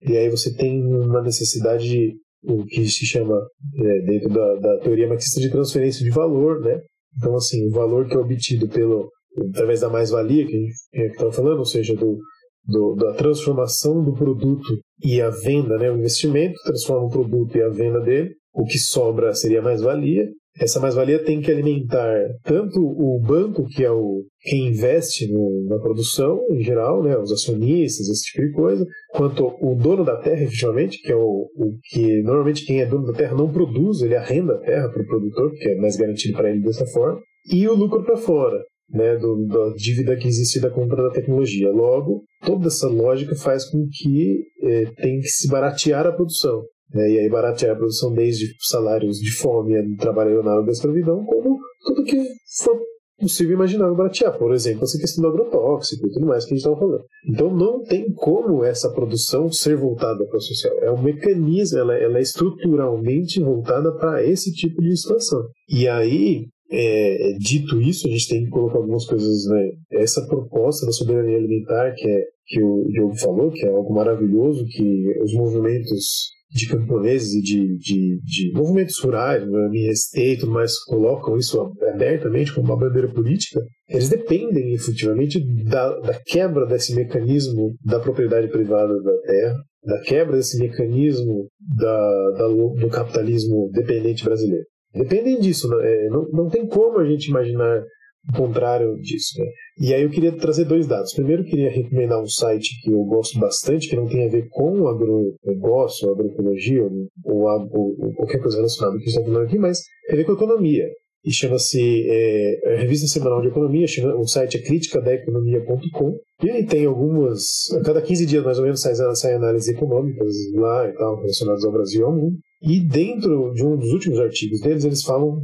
e aí você tem uma necessidade de o que se chama, é, dentro da, da teoria marxista, de transferência de valor, né? Então, assim, o valor que é obtido pelo, através da mais-valia que a gente estava falando, ou seja, do, do, da transformação do produto e a venda, né? O investimento transforma o produto e a venda dele, o que sobra seria mais-valia, essa mais-valia tem que alimentar tanto o banco, que é o quem investe no, na produção em geral, né, os acionistas, esse tipo de coisa, quanto o dono da terra, efetivamente, que é o, o que normalmente quem é dono da terra não produz, ele arrenda a terra para o produtor, que é mais garantido para ele dessa forma, e o lucro para fora, né, do, da dívida que existe da compra da tecnologia. Logo, toda essa lógica faz com que eh, tem que se baratear a produção. Né? E aí baratear a produção desde salários de fome, trabalho análogo da escravidão, como tudo que for possível imaginar baratear. Por exemplo, essa questão do agrotóxico e tudo mais que a gente estava falando. Então não tem como essa produção ser voltada para o social. É um mecanismo, ela, ela é estruturalmente voltada para esse tipo de situação. E aí é, dito isso, a gente tem que colocar algumas coisas, né? Essa proposta da soberania alimentar que, é, que o Diogo falou, que é algo maravilhoso, que os movimentos de camponeses e de, de, de movimentos rurais, MST e tudo mais, colocam isso abertamente como uma bandeira política, eles dependem efetivamente da, da quebra desse mecanismo da propriedade privada da terra, da quebra desse mecanismo da, da, do capitalismo dependente brasileiro. Dependem disso, né? é, não, não tem como a gente imaginar contrário disso. Né? E aí eu queria trazer dois dados. Primeiro, eu queria recomendar um site que eu gosto bastante, que não tem a ver com o agronegócio, agroecologia, ou, ou, ou, qualquer coisa relacionada que a gente está falando aqui, mas tem a ver com economia. E chama-se é, é, Revista Semanal de Economia, chama, o site é criticadaeconomia.com. E ele tem algumas, a cada 15 dias mais ou menos sai, sai análises econômicas lá e tal, relacionadas ao Brasil e ao mundo. E dentro de um dos últimos artigos deles, eles falam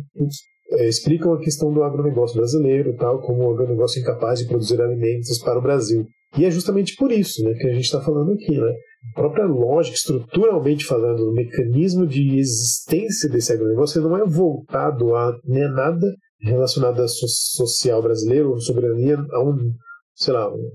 é, explicam a questão do agronegócio brasileiro, tal, como o agronegócio é incapaz de produzir alimentos para o Brasil. E é justamente por isso né, que a gente está falando aqui. Né? A própria lógica, estruturalmente falando, o mecanismo de existência desse agronegócio não é voltado a né, nada relacionado à so social brasileiro, soberania, a um, sei lá, um,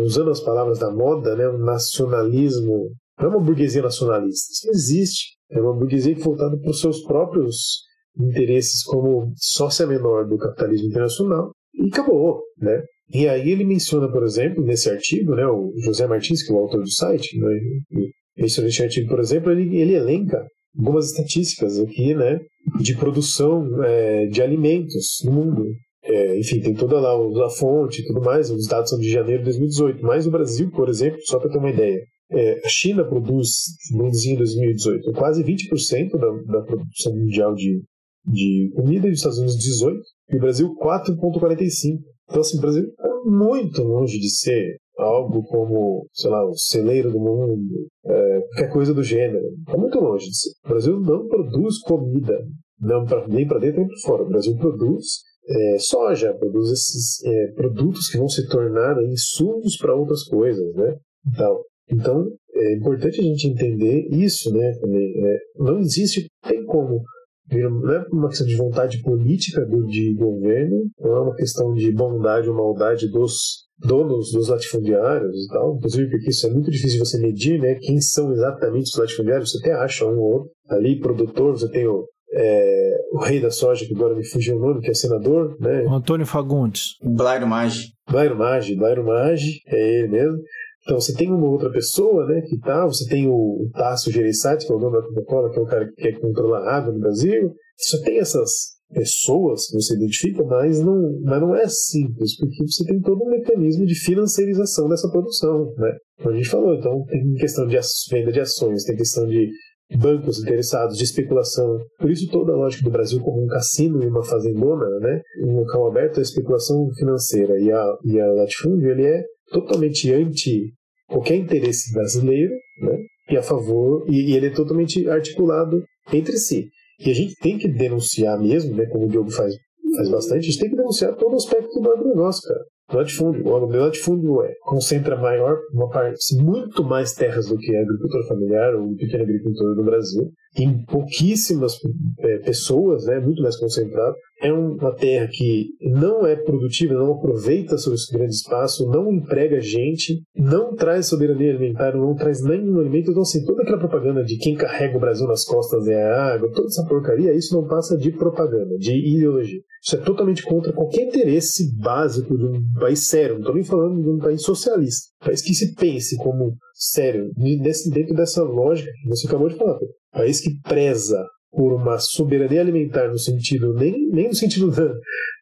usando as palavras da moda, né, um nacionalismo. Não é uma burguesia nacionalista, isso não existe. É uma burguesia voltada para os seus próprios interesses como sócia menor do capitalismo internacional e acabou, né? E aí ele menciona, por exemplo, nesse artigo, né, o José Martins, que é o autor do site, né, menciona esse artigo, por exemplo, ele, ele elenca algumas estatísticas aqui, né, de produção é, de alimentos no mundo. É, enfim, tem toda lá a fonte e tudo mais, os dados são de janeiro de 2018, mas o Brasil, por exemplo, só para ter uma ideia, é, a China produz, produziu em 2018, quase 20% da, da produção mundial de, de comida, e os Estados Unidos 18%, e o Brasil 4,45%. Então, assim, o Brasil é muito longe de ser algo como, sei lá, o celeiro do mundo, é, qualquer coisa do gênero. Está muito longe de ser. O Brasil não produz comida, não pra, nem para dentro nem para fora. O Brasil produz é, soja, produz esses é, produtos que vão se tornar insumos para outras coisas, né? Então, então, é importante a gente entender isso, né? Também, é, não existe, tem como. Não é uma questão de vontade política do, de governo, não é uma questão de bondade ou maldade dos donos dos latifundiários e tal. Inclusive, porque isso é muito difícil de você medir, né? Quem são exatamente os latifundiários? Você até acha um ou outro. Ali, produtor, você tem o, é, o rei da soja, que agora me fugiu o nome, que é senador, né? Antônio Fagundes. Blairo Maggi. Blairo Maggi, Blairo Maggi, é ele mesmo. Então você tem uma outra pessoa, né, que tá, você tem o, o Tasso Gereissati, que é o dono da Coca-Cola, que é o cara que quer controlar a água no Brasil. Você tem essas pessoas que você identifica, mas não, mas não é simples, porque você tem todo um mecanismo de financiarização dessa produção, né? Como a gente falou, então tem questão de venda de ações, tem questão de bancos interessados, de especulação. Por isso toda a lógica do Brasil como um cassino e uma fazendona, né? Um local aberto à especulação financeira. E a, e a latifúndio, ele é totalmente anti qualquer interesse brasileiro, né? E a favor, e, e, ele é totalmente articulado entre si. E a gente tem que denunciar mesmo, né? Como o Diogo faz, faz bastante, a gente tem que denunciar todo o aspecto do agronegócio, cara. O latifúndio, o latifúndio é, concentra maior, uma parte, muito mais terras do que a agricultor familiar ou o pequeno agricultor no Brasil, em pouquíssimas é, pessoas, né, muito mais concentrado é uma terra que não é produtiva, não aproveita esse grande espaço, não emprega gente, não traz soberania alimentar, não traz nenhum alimento. Então, assim, toda aquela propaganda de quem carrega o Brasil nas costas é a água, toda essa porcaria, isso não passa de propaganda, de ideologia. Isso é totalmente contra qualquer interesse básico de um país sério. Não estou nem falando de um país socialista. Um país que se pense como sério, dentro dessa lógica que você acabou de falar. Um país que preza por uma soberania alimentar no sentido, nem, nem no sentido da,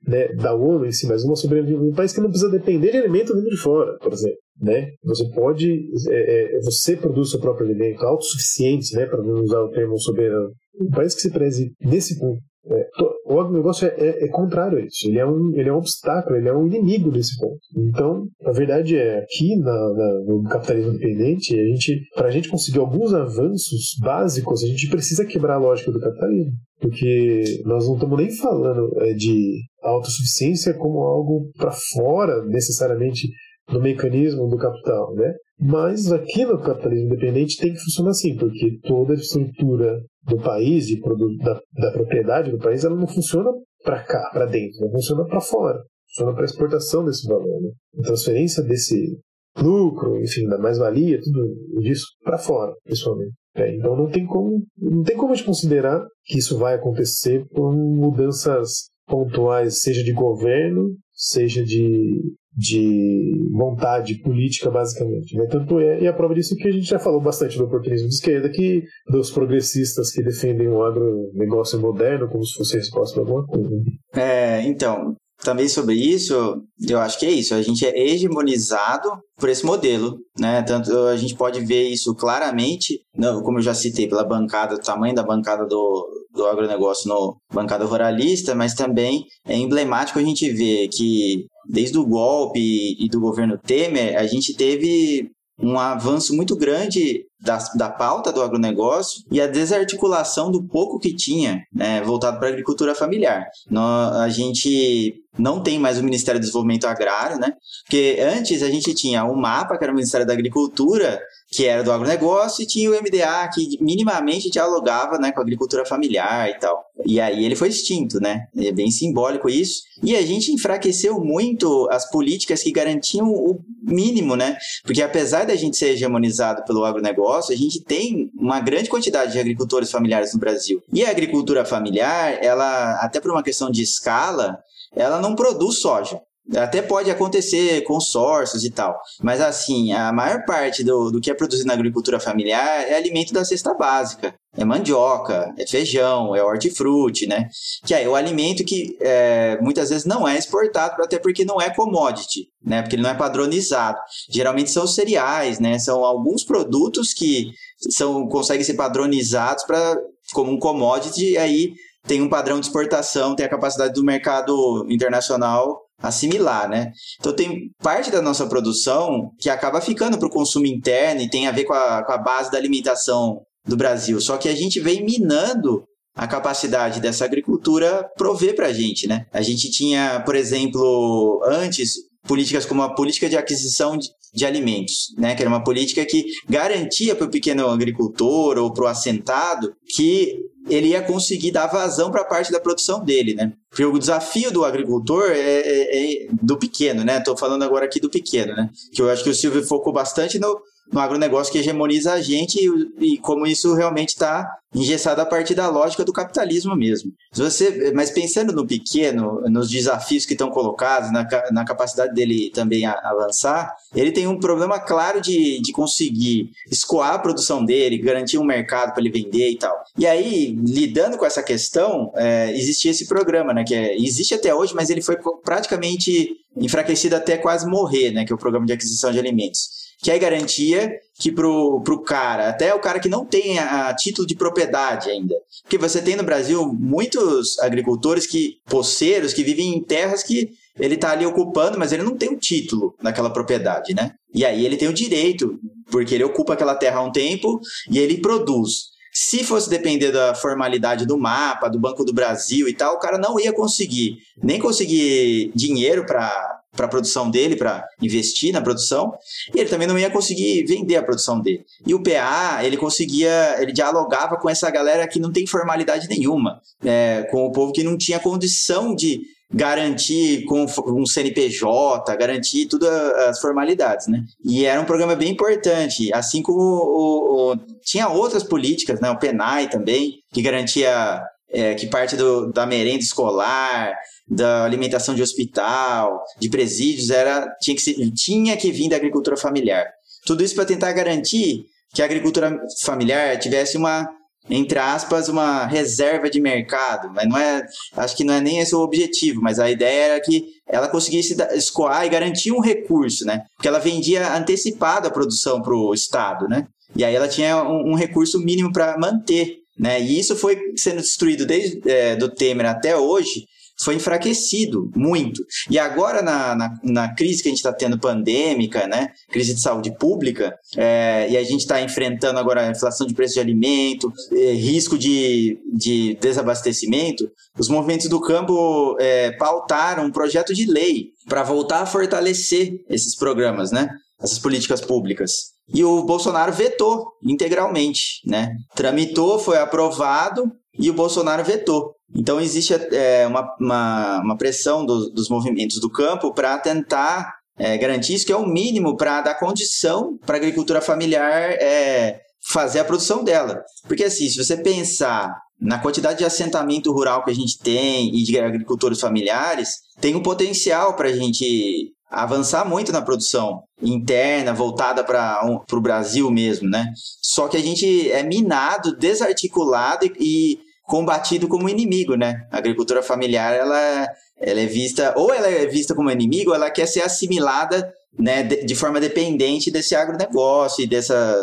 né, da ONU em si, mas uma soberania um país que não precisa depender de alimento vindo de fora, por exemplo. Né? Você pode, é, é, você produz seu próprio alimento autossuficiente, né, para não usar o termo soberano. Um país que se preze nesse ponto é, o agronegócio é, é, é, contrário a isso. Ele é, um, ele é um obstáculo, ele é um inimigo desse ponto. Então, a verdade é, aqui na, na, no capitalismo independente, a gente, para a gente conseguir alguns avanços básicos, a gente precisa quebrar a lógica do capitalismo. Porque nós não estamos nem falando é, de autossuficiência como algo para fora, necessariamente, do mecanismo do capital, né? Mas aqui no capitalismo independente tem que funcionar assim, porque toda a estrutura do país, de da, da propriedade do país, ela não funciona para cá, para dentro, né? funciona para fora, funciona para exportação desse valor, né? a transferência desse lucro, enfim, da mais-valia, tudo disso para fora, pessoalmente. É, então não tem como não tem como a gente considerar que isso vai acontecer por mudanças pontuais, seja de governo, seja de, de vontade política, basicamente. Né? Tanto é, e a prova disso é que a gente já falou bastante do oportunismo de esquerda, que dos progressistas que defendem o agronegócio moderno como se fosse resposta a alguma coisa. É, então, também sobre isso, eu acho que é isso. A gente é hegemonizado por esse modelo, né? Tanto a gente pode ver isso claramente, como eu já citei, pela bancada, o tamanho da bancada do, do agronegócio no bancada ruralista, mas também é emblemático a gente ver que desde o golpe e do governo Temer, a gente teve um avanço muito grande da, da pauta do agronegócio e a desarticulação do pouco que tinha né, voltado para a agricultura familiar. Nós, a gente não tem mais o Ministério do Desenvolvimento Agrário, né? Porque antes a gente tinha o MAPA, que era o Ministério da Agricultura, que era do agronegócio, e tinha o MDA, que minimamente dialogava né, com a agricultura familiar e tal. E aí ele foi extinto, né? É bem simbólico isso. E a gente enfraqueceu muito as políticas que garantiam o mínimo, né? Porque apesar da gente ser hegemonizado pelo agronegócio, a gente tem uma grande quantidade de agricultores familiares no Brasil. E a agricultura familiar, ela, até por uma questão de escala, ela não produz soja. Até pode acontecer consórcios e tal, mas assim, a maior parte do, do que é produzido na agricultura familiar é alimento da cesta básica. É mandioca, é feijão, é hortifruti, né? Que é o alimento que é, muitas vezes não é exportado, até porque não é commodity, né? Porque ele não é padronizado. Geralmente são cereais, né? São alguns produtos que são conseguem ser padronizados para como um commodity e aí tem um padrão de exportação, tem a capacidade do mercado internacional assimilar, né? Então tem parte da nossa produção que acaba ficando para o consumo interno e tem a ver com a, com a base da alimentação do Brasil. Só que a gente vem minando a capacidade dessa agricultura prover para a gente, né? A gente tinha, por exemplo, antes políticas como a política de aquisição de, de alimentos, né? Que era uma política que garantia para o pequeno agricultor ou para o assentado que ele ia conseguir dar vazão para parte da produção dele, né? Porque o desafio do agricultor é, é, é do pequeno, né? Estou falando agora aqui do pequeno, né? Que eu acho que o Silvio focou bastante no, no agronegócio que hegemoniza a gente e, e como isso realmente está engessado a partir da lógica do capitalismo mesmo. Você, mas pensando no pequeno, nos desafios que estão colocados, na, na capacidade dele também a, avançar, ele tem um problema claro de, de conseguir escoar a produção dele, garantir um mercado para ele vender e tal. E aí, lidando com essa questão, é, existia esse programa, né? Que é, existe até hoje, mas ele foi praticamente enfraquecido até quase morrer, né? Que é o programa de aquisição de alimentos que é garantia que pro, pro cara, até o cara que não tem a, a, título de propriedade ainda. Porque você tem no Brasil muitos agricultores que, poceiros, que vivem em terras que ele está ali ocupando, mas ele não tem o um título naquela propriedade, né? E aí ele tem o direito, porque ele ocupa aquela terra há um tempo e ele produz. Se fosse depender da formalidade do mapa, do Banco do Brasil e tal, o cara não ia conseguir nem conseguir dinheiro para para a produção dele, para investir na produção, e ele também não ia conseguir vender a produção dele. E o PA, ele conseguia, ele dialogava com essa galera que não tem formalidade nenhuma, é, com o povo que não tinha condição de garantir com um CNPJ, garantir todas as formalidades, né? E era um programa bem importante, assim como o, o, tinha outras políticas, né? O PENAI também, que garantia é, que parte do, da merenda escolar, da alimentação de hospital, de presídios, era tinha que, ser, tinha que vir da agricultura familiar. Tudo isso para tentar garantir que a agricultura familiar tivesse uma, entre aspas, uma reserva de mercado. Mas não é, acho que não é nem esse o objetivo, mas a ideia era que ela conseguisse escoar e garantir um recurso, né? Porque ela vendia antecipado a produção para o Estado, né? E aí ela tinha um, um recurso mínimo para manter né? E isso foi sendo destruído desde é, do Temer até hoje, foi enfraquecido muito. E agora, na, na, na crise que a gente está tendo pandêmica, né? crise de saúde pública, é, e a gente está enfrentando agora a inflação de preço de alimento, é, risco de, de desabastecimento, os movimentos do campo é, pautaram um projeto de lei para voltar a fortalecer esses programas, né? Essas políticas públicas. E o Bolsonaro vetou integralmente, né? Tramitou, foi aprovado e o Bolsonaro vetou. Então existe é, uma, uma, uma, pressão do, dos movimentos do campo para tentar é, garantir isso, que é o mínimo para dar condição para a agricultura familiar é, fazer a produção dela. Porque assim, se você pensar na quantidade de assentamento rural que a gente tem e de agricultores familiares, tem um potencial para a gente avançar muito na produção interna, voltada para um, o Brasil mesmo, né? Só que a gente é minado, desarticulado e, e combatido como inimigo, né? A agricultura familiar, ela, ela é vista, ou ela é vista como inimigo, ou ela quer ser assimilada né, de, de forma dependente desse agronegócio e dessa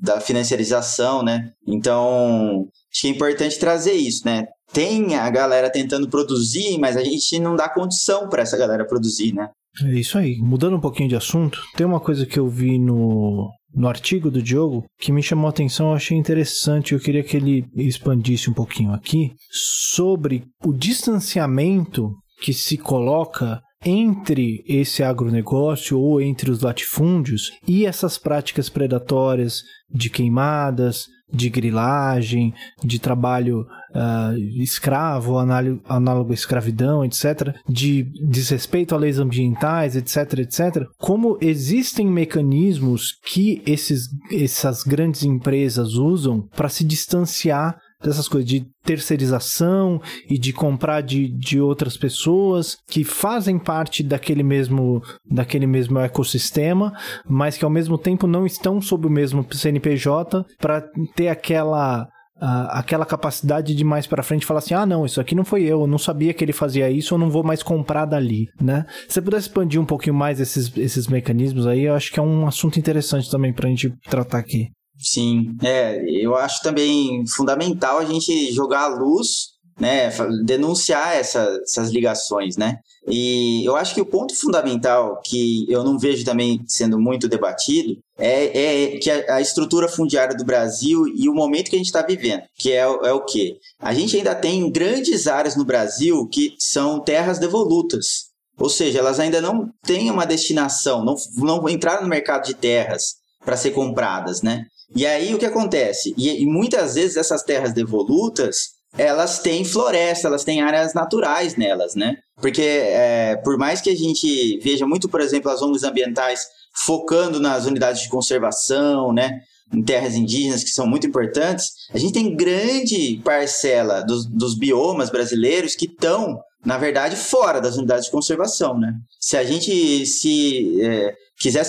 da financiarização, né? Então, acho que é importante trazer isso, né? Tem a galera tentando produzir, mas a gente não dá condição para essa galera produzir, né? É isso aí. Mudando um pouquinho de assunto, tem uma coisa que eu vi no, no artigo do Diogo que me chamou a atenção, eu achei interessante, eu queria que ele expandisse um pouquinho aqui sobre o distanciamento que se coloca entre esse agronegócio ou entre os latifúndios e essas práticas predatórias de queimadas, de grilagem, de trabalho uh, escravo, análogo à escravidão, etc., de desrespeito a leis ambientais, etc., etc., como existem mecanismos que esses, essas grandes empresas usam para se distanciar dessas coisas de terceirização e de comprar de, de outras pessoas que fazem parte daquele mesmo, daquele mesmo ecossistema, mas que ao mesmo tempo não estão sob o mesmo CNPJ para ter aquela Uh, aquela capacidade de mais para frente falar assim: ah, não, isso aqui não foi eu, eu não sabia que ele fazia isso, eu não vou mais comprar dali, né? Se você pudesse expandir um pouquinho mais esses, esses mecanismos aí, eu acho que é um assunto interessante também para a gente tratar aqui. Sim, é, eu acho também fundamental a gente jogar a luz, né, denunciar essa, essas ligações, né? E eu acho que o ponto fundamental que eu não vejo também sendo muito debatido é, é que a, a, estrutura fundiária do Brasil e o momento que a gente está vivendo, que é, é o quê? A gente ainda tem grandes áreas no Brasil que são terras devolutas, ou seja, elas ainda não têm uma destinação, não, não entraram no mercado de terras para ser compradas, né? E aí o que acontece? E, e muitas vezes essas terras devolutas elas têm floresta, elas têm áreas naturais nelas, né? Porque é, por mais que a gente veja muito, por exemplo, as ONGs ambientais focando nas unidades de conservação, né? Em terras indígenas que são muito importantes, a gente tem grande parcela dos, dos biomas brasileiros que estão, na verdade, fora das unidades de conservação, né? Se a gente se é,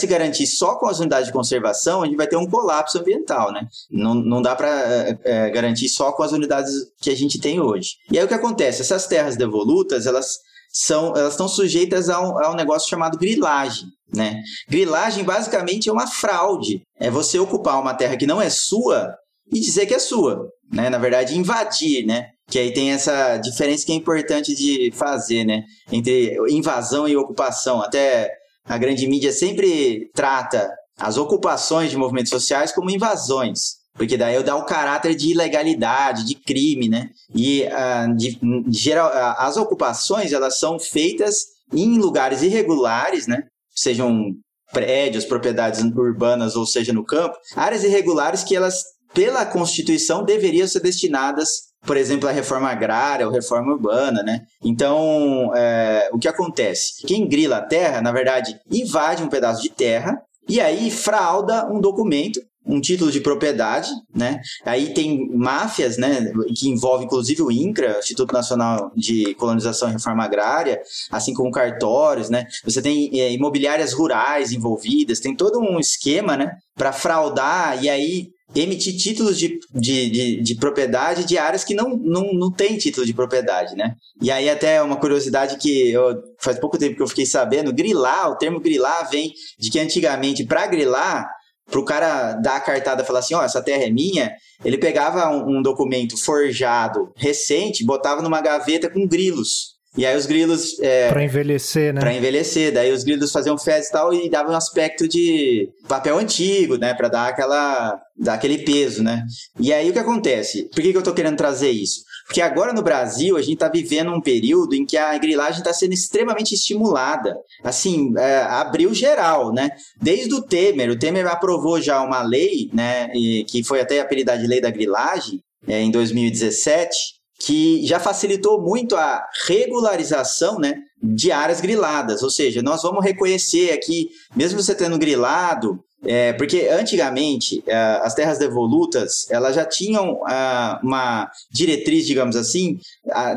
garantir só com as unidades de conservação, a gente vai ter um colapso ambiental, né? Não, não dá para é, é, garantir só com as unidades que a gente tem hoje. E aí o que acontece? Essas terras devolutas, elas são, elas estão sujeitas a um, a um negócio chamado grilagem. Né? Grilagem basicamente é uma fraude. É você ocupar uma terra que não é sua e dizer que é sua. Né? Na verdade, invadir, né? Que aí tem essa diferença que é importante de fazer, né? Entre invasão e ocupação. Até a grande mídia sempre trata as ocupações de movimentos sociais como invasões. Porque daí eu dá o caráter de ilegalidade, de crime, né? E uh, de, geral, uh, as ocupações, elas são feitas em lugares irregulares, né? Sejam prédios, propriedades urbanas ou seja no campo, áreas irregulares que elas, pela Constituição, deveriam ser destinadas por exemplo, a reforma agrária ou reforma urbana, né? Então, é, o que acontece? Quem grila a terra, na verdade, invade um pedaço de terra e aí frauda um documento um título de propriedade, né? Aí tem máfias, né, que envolve inclusive o INCRA, Instituto Nacional de Colonização e Reforma Agrária, assim como cartórios, né? Você tem é, imobiliárias rurais envolvidas, tem todo um esquema, né, para fraudar e aí emitir títulos de, de, de, de, propriedade de áreas que não, não, não tem título de propriedade, né? E aí até uma curiosidade que eu, faz pouco tempo que eu fiquei sabendo, grilar, o termo grilar vem de que antigamente para grilar, para o cara dar a cartada e falar assim, ó, oh, essa terra é minha, ele pegava um, um documento forjado recente, botava numa gaveta com grilos. E aí os grilos. É, para envelhecer, né? Para envelhecer. Daí os grilos faziam fezes e tal e davam um aspecto de papel antigo, né? Para dar aquela. dar aquele peso, né? E aí o que acontece? Por que, que eu tô querendo trazer isso? Porque agora no Brasil a gente está vivendo um período em que a grilagem está sendo extremamente estimulada. Assim, é, abriu geral, né? Desde o Temer, o Temer aprovou já uma lei, né? E, que foi até apelidada de lei da grilagem, é, em 2017 que já facilitou muito a regularização né, de áreas griladas. Ou seja, nós vamos reconhecer aqui, mesmo você tendo grilado, é, porque antigamente é, as terras devolutas elas já tinham é, uma diretriz, digamos assim,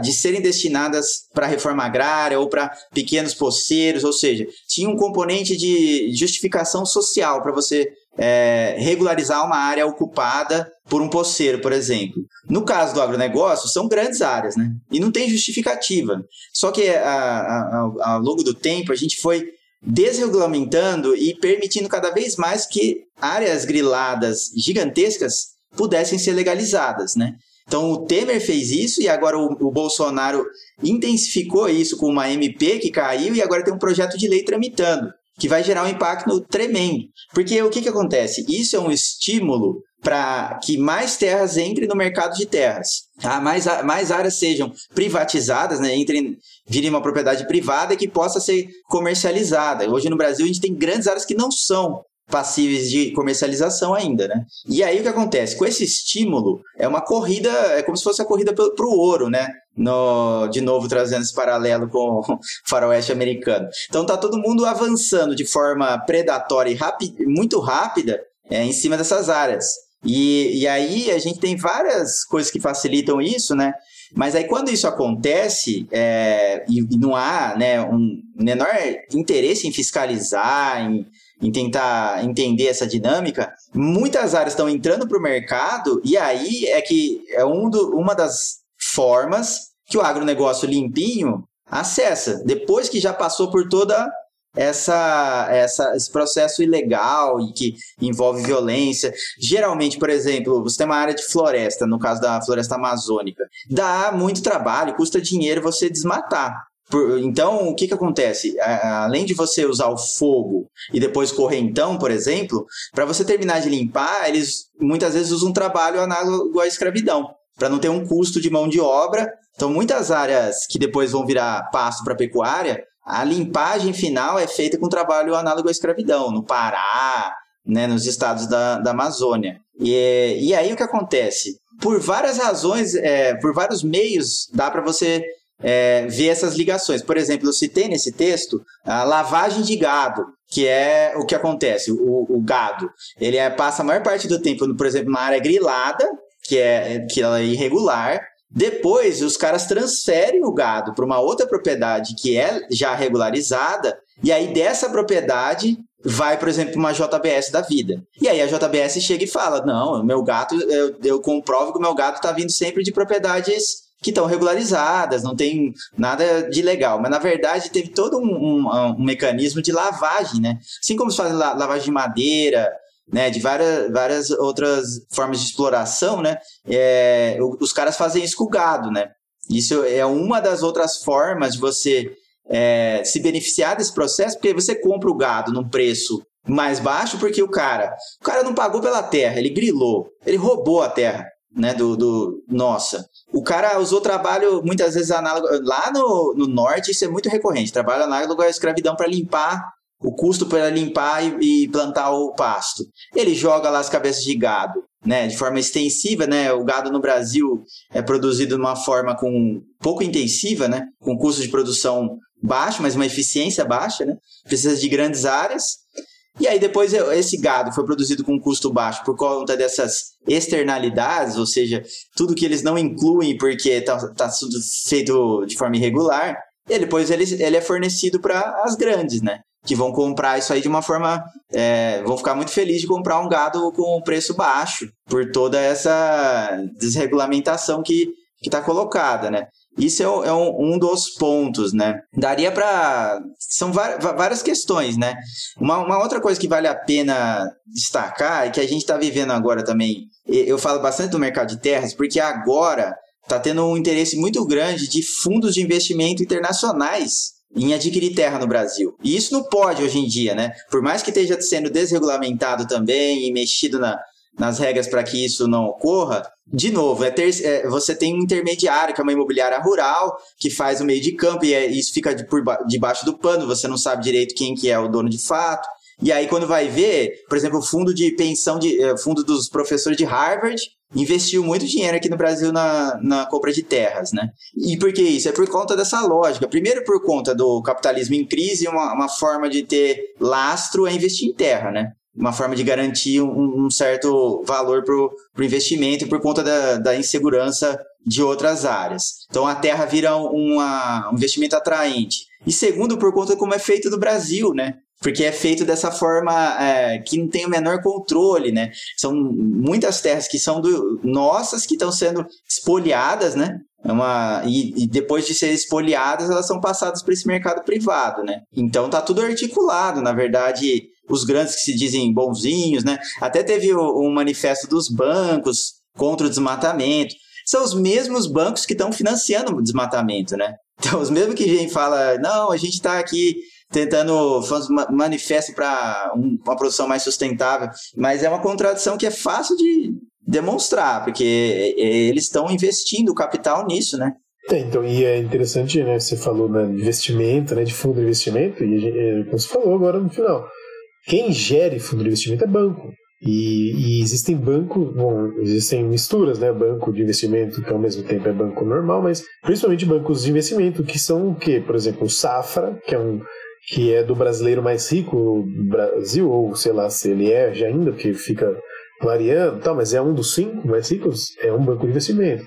de serem destinadas para reforma agrária ou para pequenos poceiros, ou seja, tinha um componente de justificação social para você é, regularizar uma área ocupada por um poceiro, por exemplo. No caso do agronegócio, são grandes áreas, né? E não tem justificativa. Só que a, a, ao longo do tempo a gente foi desregulamentando e permitindo cada vez mais que áreas griladas gigantescas pudessem ser legalizadas, né? Então o Temer fez isso e agora o, o, Bolsonaro intensificou isso com uma MP que caiu e agora tem um projeto de lei tramitando, que vai gerar um impacto tremendo. Porque o que, que acontece? Isso é um estímulo para que mais terras entrem no mercado de terras, tá? mais, mais áreas sejam privatizadas, né? entrem, virem uma propriedade privada que possa ser comercializada. Hoje no Brasil a gente tem grandes áreas que não são passíveis de comercialização ainda, né? E aí o que acontece? Com esse estímulo, é uma corrida, é como se fosse a corrida para o ouro, né? No, de novo, trazendo esse paralelo com o faroeste americano. Então tá todo mundo avançando de forma predatória e muito rápida é, em cima dessas áreas. E, e aí a gente tem várias coisas que facilitam isso, né? Mas aí quando isso acontece é, e, e, não há né, um menor interesse em fiscalizar, em, em tentar entender essa dinâmica, muitas áreas estão entrando para o mercado e aí é que é um do, uma das formas que o agronegócio limpinho acessa, depois que já passou por toda essa, essa, esse processo ilegal e que envolve violência. Geralmente, por exemplo, você tem uma área de floresta, no caso da floresta amazônica, dá muito trabalho, custa dinheiro você desmatar. Então, o que, que acontece? Além de você usar o fogo e depois correntão, por exemplo, para você terminar de limpar, eles muitas vezes usam um trabalho análogo à escravidão, para não ter um custo de mão de obra. Então, muitas áreas que depois vão virar pasto para pecuária, a limpagem final é feita com trabalho análogo à escravidão, no Pará, né, nos estados da, da Amazônia. E, e aí o que acontece? Por várias razões, é, por vários meios, dá para você é, ver essas ligações. Por exemplo, eu citei nesse texto a lavagem de gado, que é o que acontece. O, o gado, ele é, passa a maior parte do tempo, por exemplo, na área grilada, que é, que ela é irregular, depois, os caras transferem o gado para uma outra propriedade que é já regularizada, e aí dessa propriedade vai, por exemplo, uma JBS da vida. E aí a JBS chega e fala: Não, meu gato, eu, eu comprovo que o meu gato está vindo sempre de propriedades que estão regularizadas, não tem nada de legal. Mas na verdade teve todo um, um, um mecanismo de lavagem, né? Assim como se faz lavagem de madeira, né, de várias, várias outras formas de exploração, né, é, os caras fazem isso com gado, né. Isso é uma das outras formas de você é, se beneficiar desse processo, porque você compra o gado num preço mais baixo, porque o cara, o cara não pagou pela terra, ele grilou, ele roubou a terra, né, do, do nossa. O cara usou trabalho muitas vezes análogo lá no, no norte, isso é muito recorrente, trabalho análogo à escravidão para limpar o custo para limpar e, e, plantar o pasto. Ele joga lá as cabeças de gado, né, de forma extensiva, né? O gado no Brasil é produzido de uma forma com pouco intensiva, né, com custo de produção baixo, mas uma eficiência baixa, né? Precisa de grandes áreas. E aí depois esse gado foi produzido com custo baixo por conta dessas externalidades, ou seja, tudo que eles não incluem porque está tá tudo feito de forma irregular. E depois ele, ele é fornecido para as grandes, né? que vão comprar isso aí de uma forma. É, vão ficar muito felizes de comprar um gado com preço baixo, por toda essa desregulamentação que está colocada, né? Isso é, é um, um, dos pontos, né? Daria para. São várias questões, né? Uma, uma, outra coisa que vale a pena destacar é que a gente está vivendo agora também. Eu falo bastante do mercado de terras, porque agora está tendo um interesse muito grande de fundos de investimento internacionais em adquirir terra no Brasil. E isso não pode hoje em dia, né? Por mais que esteja sendo desregulamentado também e mexido na, nas regras para que isso não ocorra, de novo, é ter, é, você tem um intermediário, que é uma imobiliária rural, que faz o meio de campo e é, isso fica de, por, debaixo do pano, você não sabe direito quem que é o dono de fato. E aí, quando vai ver, por exemplo, o fundo de pensão, de, é, fundo dos professores de Harvard, investiu muito dinheiro aqui no Brasil na, na compra de terras, né? E por que isso? É por conta dessa lógica. Primeiro, por conta do capitalismo em crise, uma, uma forma de ter lastro é investir em terra, né? Uma forma de garantir um, um certo valor para o investimento por conta da, da insegurança de outras áreas. Então a terra vira uma, um investimento atraente. E segundo, por conta como é feito no Brasil, né? porque é feito dessa forma é, que não tem o menor controle, né? São muitas terras que são do, nossas que estão sendo espoliadas, né? É uma, e, e, depois de serem espoliadas, elas são passadas para esse mercado privado, né? Então tá tudo articulado, na verdade, os grandes que se dizem bonzinhos, né? Até teve o, um manifesto dos bancos contra o desmatamento. São os mesmos bancos que estão financiando o desmatamento, né? Então, os mesmos que vem fala, não, a gente está aqui tentando fazer um manifesto para uma produção mais sustentável, mas é uma contradição que é fácil de demonstrar, porque eles estão investindo capital nisso, né? É, então, e é interessante, né? Você falou né, de investimento, né, de fundo de investimento, e você falou agora no final. Quem gere fundo de investimento é banco. E, e, existem bancos, existem misturas, né? Banco de investimento que ao mesmo tempo é banco normal, mas principalmente bancos de investimento que são o quê? Por exemplo, o Safra, que é um que é do brasileiro mais rico do Brasil, ou sei lá se ele é já ainda, porque fica variando, tá, mas é um dos cinco mais ricos, é um banco de investimento.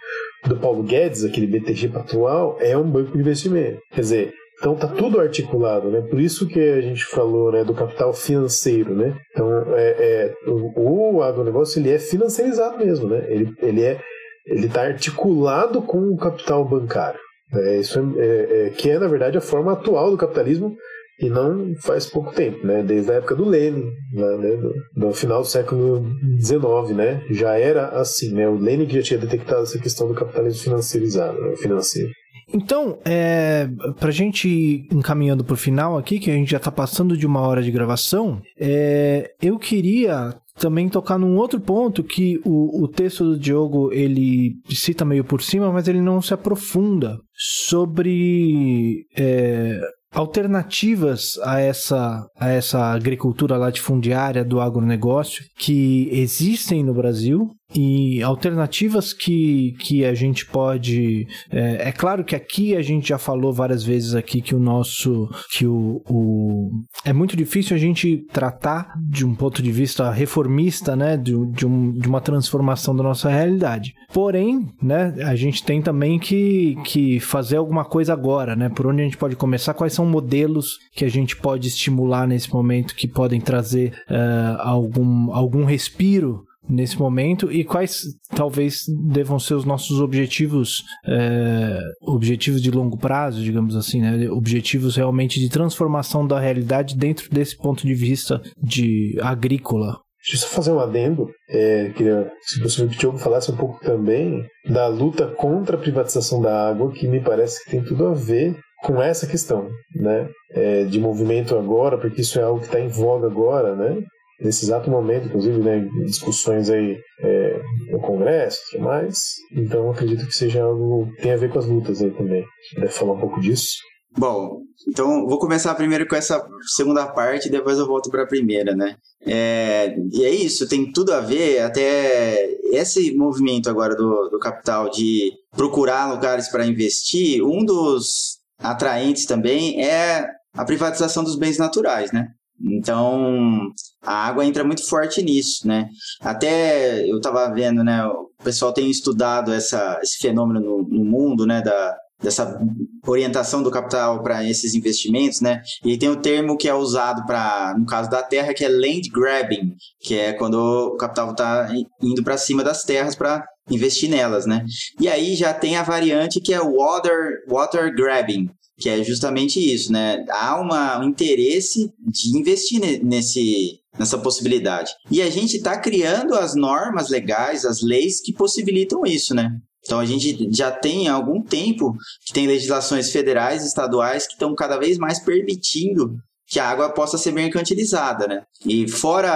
Do Paulo Guedes, aquele BTG Pactual, é um banco de investimento. Quer dizer, então tá tudo articulado, né? Por isso que a gente falou, né, do capital financeiro, né? Então é, é o, o agronegócio ele é financiarizado mesmo, né? Ele, ele é ele está articulado com o capital bancário. É, isso é, é, é, que é na verdade a forma atual do capitalismo e não faz pouco tempo, né? Desde a época do Lenin, né? no, final do século XIX, né? Já era assim, né? O Lenin que já tinha detectado essa questão do capitalismo financeirizado, né? financeiro. Então, é, pra gente ir encaminhando pro final aqui, que a gente já tá passando de uma hora de gravação, é, eu queria também tocar num outro ponto que o, o texto do Diogo ele cita meio por cima, mas ele não se aprofunda sobre é, alternativas a essa, a essa agricultura latifundiária do agronegócio que existem no Brasil e alternativas que, que a gente pode. É, é, claro que aqui a gente já falou várias vezes aqui que o nosso. que o, o, é muito difícil a gente tratar de um ponto de vista reformista, né? De, de, um, de uma transformação da nossa realidade. Porém, né, a gente tem também que, que fazer alguma coisa agora, né? Por onde a gente pode começar, quais são modelos que a gente pode estimular nesse momento que podem trazer uh, algum, algum respiro nesse momento e quais talvez devam ser os nossos objetivos é, objetivos de longo prazo, digamos assim, né? objetivos realmente de transformação da realidade dentro desse ponto de vista de agrícola. Deixa eu só fazer um adendo. É, queria, se possível, que o Diogo falasse um pouco também da luta contra a privatização da água, que me parece que tem tudo a ver com essa questão, né? É, de movimento agora, porque isso é algo que está em voga agora, né? Nesse exato momento, inclusive, né, discussões aí é, no Congresso e tudo mais. Então acredito que seja algo que tem a ver com as lutas aí também. Deve falar um pouco disso. Bom, então vou começar primeiro com essa segunda parte e depois eu volto para a primeira, né? É, e é isso, tem tudo a ver, até esse movimento agora do, do capital de procurar lugares para investir, um dos atraentes também é a privatização dos bens naturais, né? Então, a água entra muito forte nisso, né? Até eu estava vendo, né? O pessoal tem estudado essa, esse fenômeno no, no mundo, né? Da, dessa orientação do capital para esses investimentos, né? E tem o um termo que é usado para, no caso da terra, que é land grabbing, que é quando o capital está indo para cima das terras para investir nelas, né? E aí já tem a variante que é water water grabbing, que é justamente isso, né? Há uma, um interesse de investir nesse, nessa possibilidade. E a gente está criando as normas legais, as leis que possibilitam isso, né? Então a gente já tem há algum tempo que tem legislações federais e estaduais que estão cada vez mais permitindo que a água possa ser mercantilizada, né? E fora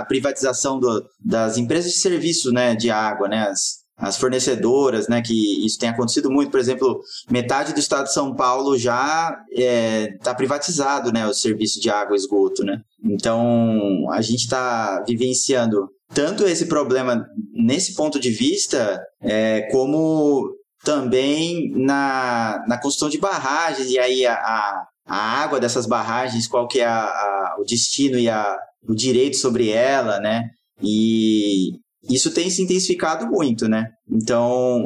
a privatização do, das empresas de serviço, né, de água, né, as, as fornecedoras, né, que isso tem acontecido muito, por exemplo, metade do estado de São Paulo já está é, tá privatizado, né, o serviço de água e esgoto, né. Então, a gente está vivenciando tanto esse problema nesse ponto de vista, é, como também na, na construção de barragens, e aí a, a, a água dessas barragens, qual que é a, a, o destino e a, o direito sobre ela, né? E, isso tem se intensificado muito, né? Então,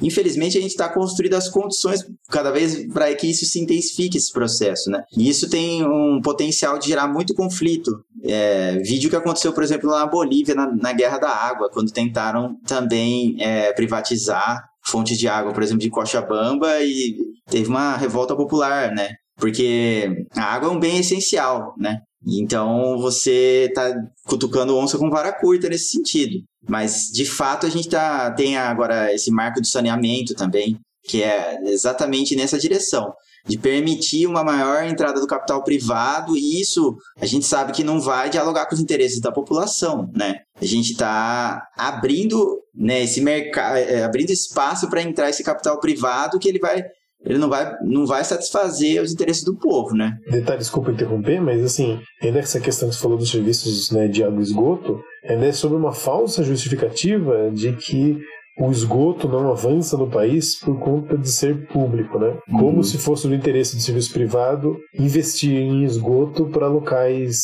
infelizmente, a gente está construindo as condições cada vez para que isso se intensifique, esse processo, né? E isso tem um potencial de gerar muito conflito. É, vídeo que aconteceu, por exemplo, na Bolívia, na, na Guerra da Água, quando tentaram também é, privatizar fontes de água, por exemplo, de Cochabamba, e teve uma revolta popular, né? Porque a água é um bem essencial, né? Então você está cutucando onça com vara curta nesse sentido. Mas, de fato, a gente tá, tem agora esse marco de saneamento também, que é exatamente nessa direção de permitir uma maior entrada do capital privado e isso a gente sabe que não vai dialogar com os interesses da população, né? A gente está abrindo né, esse mercado, é, abrindo espaço para entrar esse capital privado que ele vai ele não vai, não vai satisfazer os interesses do povo, né? Detalhe, desculpa interromper, mas assim, ainda essa questão que você falou dos serviços né, de água e esgoto, ainda é sobre uma falsa justificativa de que o esgoto não avança no país por conta de ser público, né? Como uhum. se fosse do interesse do serviço privado investir em esgoto para locais,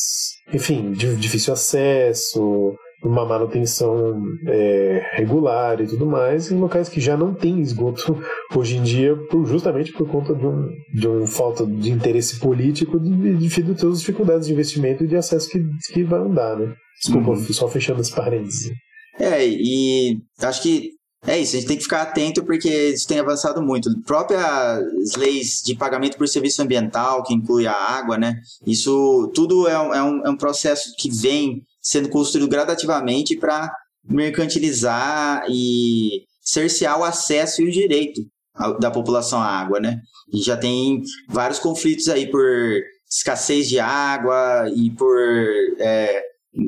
enfim, de difícil acesso, uma manutenção é, regular e tudo mais, em locais que já não tem esgoto hoje em dia, por, justamente por conta de um, de uma falta de interesse político devido a todas as dificuldades de investimento e de acesso que, que vai dar, né? Desculpa, uhum. só fechando as parênteses. É, e acho que é isso, a gente tem que ficar atento porque isso tem avançado muito. Próprias leis de pagamento por serviço ambiental, que inclui a água, né? Isso tudo é um, é um, é um processo que vem sendo construído gradativamente para mercantilizar e cercear o acesso e o direito da população à água, né? E já tem vários conflitos aí por escassez de água e por é,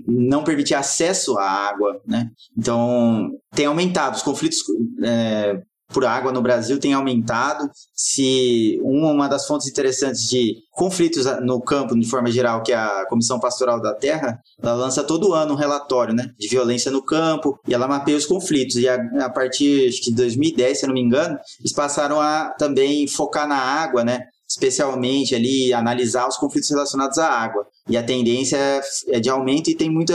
não permitir acesso à água, né? Então, tem aumentado os conflitos é, por água no Brasil tem aumentado. Se uma das fontes interessantes de conflitos no campo, de forma geral, que é a Comissão Pastoral da Terra, ela lança todo ano um relatório né, de violência no campo e ela mapeia os conflitos. E a, a partir de 2010, se não me engano, eles passaram a também focar na água, né? Especialmente ali analisar os conflitos relacionados à água. E a tendência é de aumento e tem muita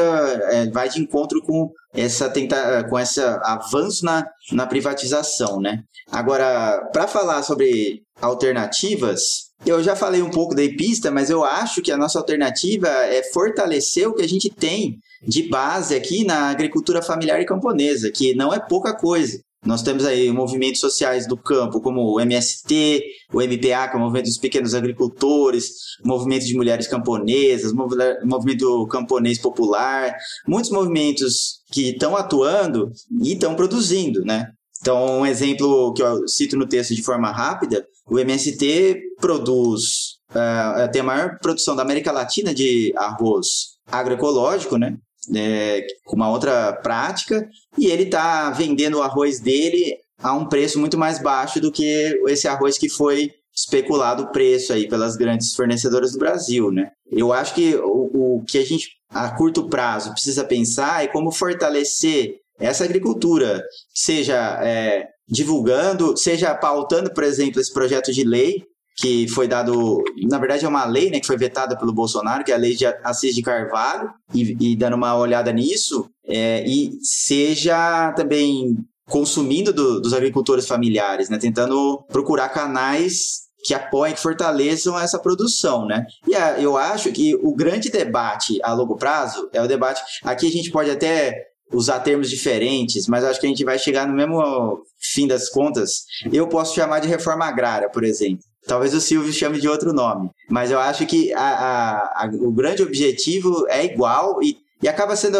é, vai de encontro com essa tenta, com esse avanço na, na privatização, né? Agora, para falar sobre alternativas, eu já falei um pouco da EPISTA, mas eu acho que a nossa alternativa é fortalecer o que a gente tem de base aqui na agricultura familiar e camponesa, que não é pouca coisa. Nós temos aí movimentos sociais do campo, como o MST, o MPA, que é o Movimento dos Pequenos Agricultores, Movimento de Mulheres Camponesas, Movimento Camponês Popular, muitos movimentos que estão atuando e estão produzindo, né? Então, um exemplo que eu cito no texto de forma rápida, o MST produz, uh, tem a maior produção da América Latina de arroz agroecológico, né? É, uma outra prática, e ele está vendendo o arroz dele a um preço muito mais baixo do que esse arroz que foi especulado o preço aí pelas grandes fornecedoras do Brasil, né? Eu acho que o, o que a gente a curto prazo precisa pensar é como fortalecer essa agricultura, seja é, divulgando, seja pautando, por exemplo, esse projeto de lei que foi dado, na verdade é uma lei, né, que foi vetada pelo Bolsonaro, que é a lei de Assis de Carvalho, e, e dando uma olhada nisso, é, e seja também consumindo do, dos agricultores familiares, né, tentando procurar canais que apoiem, que fortaleçam essa produção, né? E a, eu acho que o grande debate a longo prazo é o debate. Aqui a gente pode até usar termos diferentes, mas acho que a gente vai chegar no mesmo fim das contas. Eu posso chamar de reforma agrária, por exemplo. Talvez o Silvio chame de outro nome. Mas eu acho que a, a, a, o grande objetivo é igual e, e acaba sendo.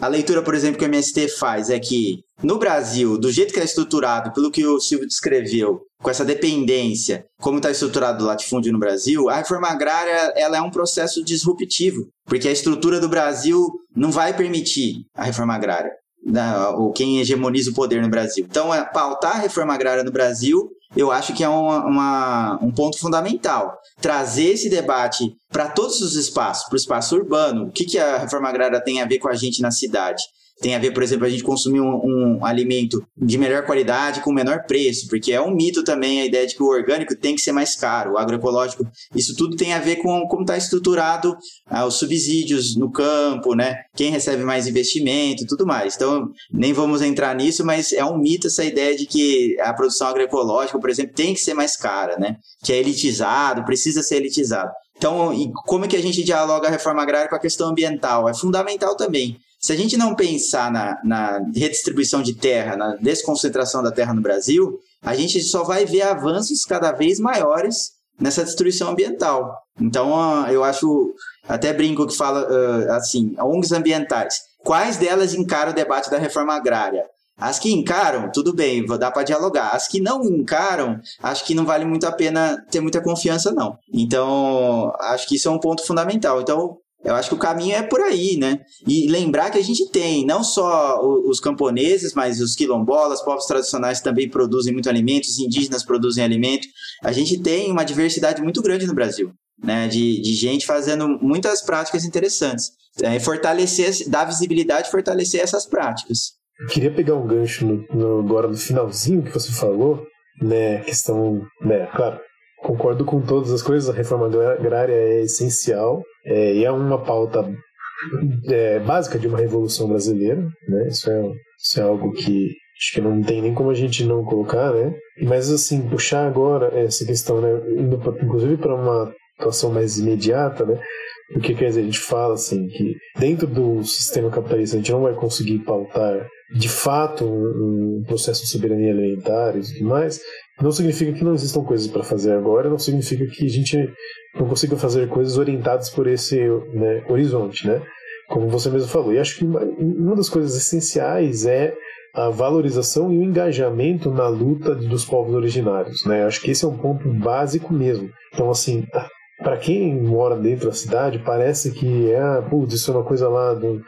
A, leitura, por exemplo, que o MST faz é que no Brasil, do jeito que é estruturado, pelo que o Silvio descreveu, com essa dependência, como está estruturado o latifúndio no Brasil, a reforma agrária ela é um processo disruptivo, porque a estrutura do Brasil não vai permitir a reforma agrária. Da, ou quem hegemoniza o poder no Brasil. Então, é, pautar a reforma agrária no Brasil eu acho que é uma, uma, um ponto fundamental. Trazer esse debate para todos os espaços, para o espaço urbano. O que, que a reforma agrária tem a ver com a gente na cidade? Tem a ver, por exemplo, a gente consumir um, um, alimento de melhor qualidade com menor preço, porque é um mito também a ideia de que o orgânico tem que ser mais caro, o agroecológico, isso tudo tem a ver com como está estruturado ah, os subsídios no campo, né? Quem recebe mais investimento tudo mais. Então, nem vamos entrar nisso, mas é um mito essa ideia de que a produção agroecológica, por exemplo, tem que ser mais cara, né? Que é elitizado, precisa ser elitizado. Então, como é que a gente dialoga a reforma agrária com a questão ambiental? É fundamental também. Se a gente não pensar na, na redistribuição de terra, na desconcentração da terra no Brasil, a gente só vai ver avanços cada vez maiores nessa destruição ambiental. Então, eu acho, até brinco que fala assim, ONGs ambientais. Quais delas encaram o debate da reforma agrária? As que encaram, tudo bem, vou dar para dialogar. As que não encaram, acho que não vale muito a pena ter muita confiança, não. Então, acho que isso é um ponto fundamental. Então, eu acho que o caminho é por aí, né? E lembrar que a gente tem não só os camponeses, mas os quilombolas, povos tradicionais também produzem muito alimento, os indígenas produzem alimento. A gente tem uma diversidade muito grande no Brasil, né? De, de gente fazendo muitas práticas interessantes. É, fortalecer, dar visibilidade fortalecer essas práticas. Eu queria pegar um gancho no, no, agora no finalzinho que você falou, né? Questão, né? Claro, concordo com todas as coisas, a reforma agrária é essencial é, e é uma pauta é, básica de uma revolução brasileira, né? Isso é, isso é algo que acho que não tem nem como a gente não colocar, né? Mas assim, puxar agora essa questão, né? Indo pra, inclusive para uma situação mais imediata, né? Porque quer dizer, a gente fala assim que dentro do sistema capitalista a gente não vai conseguir pautar de fato um, um processo de soberania alimentar e tudo mais, não significa que não existam coisas para fazer agora, não significa que a gente não consiga fazer coisas orientadas por esse né, horizonte, né? Como você mesmo falou. E acho que uma, uma das coisas essenciais é a valorização e o engajamento na luta dos povos originários, né? Acho que esse é um ponto básico mesmo. Então, assim, para quem mora dentro da cidade, parece que é, putz, isso é uma coisa lá do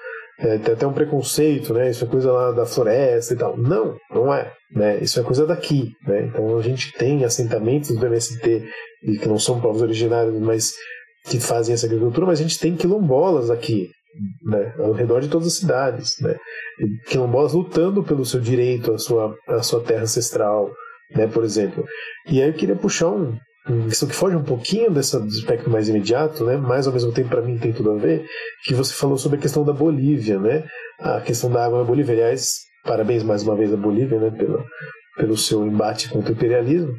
é, tem até um preconceito, né? Isso é coisa lá da floresta e tal. Não, não é. Né? Isso é coisa daqui. Né? Então a gente tem assentamentos do MST que não são povos originários, mas que fazem essa agricultura, mas a gente tem quilombolas aqui, né? ao redor de todas as cidades. Né? Quilombolas lutando pelo seu direito à sua, à sua terra ancestral, né? por exemplo. E aí eu queria puxar um, isso que foge um pouquinho desse aspecto mais imediato, né? mas ao mesmo tempo para mim tem tudo a ver, que você falou sobre a questão da Bolívia, né? a questão da água na Bolívia. Aliás, parabéns mais uma vez à Bolívia né? pelo, pelo seu embate contra o imperialismo.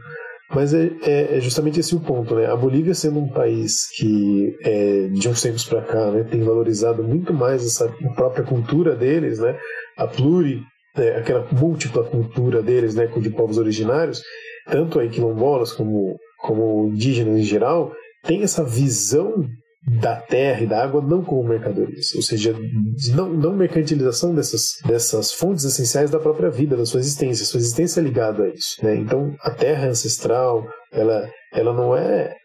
Mas é, é, é, justamente esse o ponto, né? A Bolívia sendo um país que é, de uns tempos para cá né, tem valorizado muito mais essa própria cultura deles, né? A pluri, é, aquela múltipla cultura deles, né? De povos originários, tanto aí quilombolas como como indígenas em geral, tem essa visão da terra e da água não como mercadorias, ou seja, não, não mercantilização dessas, dessas fontes essenciais da própria vida, da sua existência, sua existência é ligada a isso. Né? Então, a terra é ancestral, ela, ela não é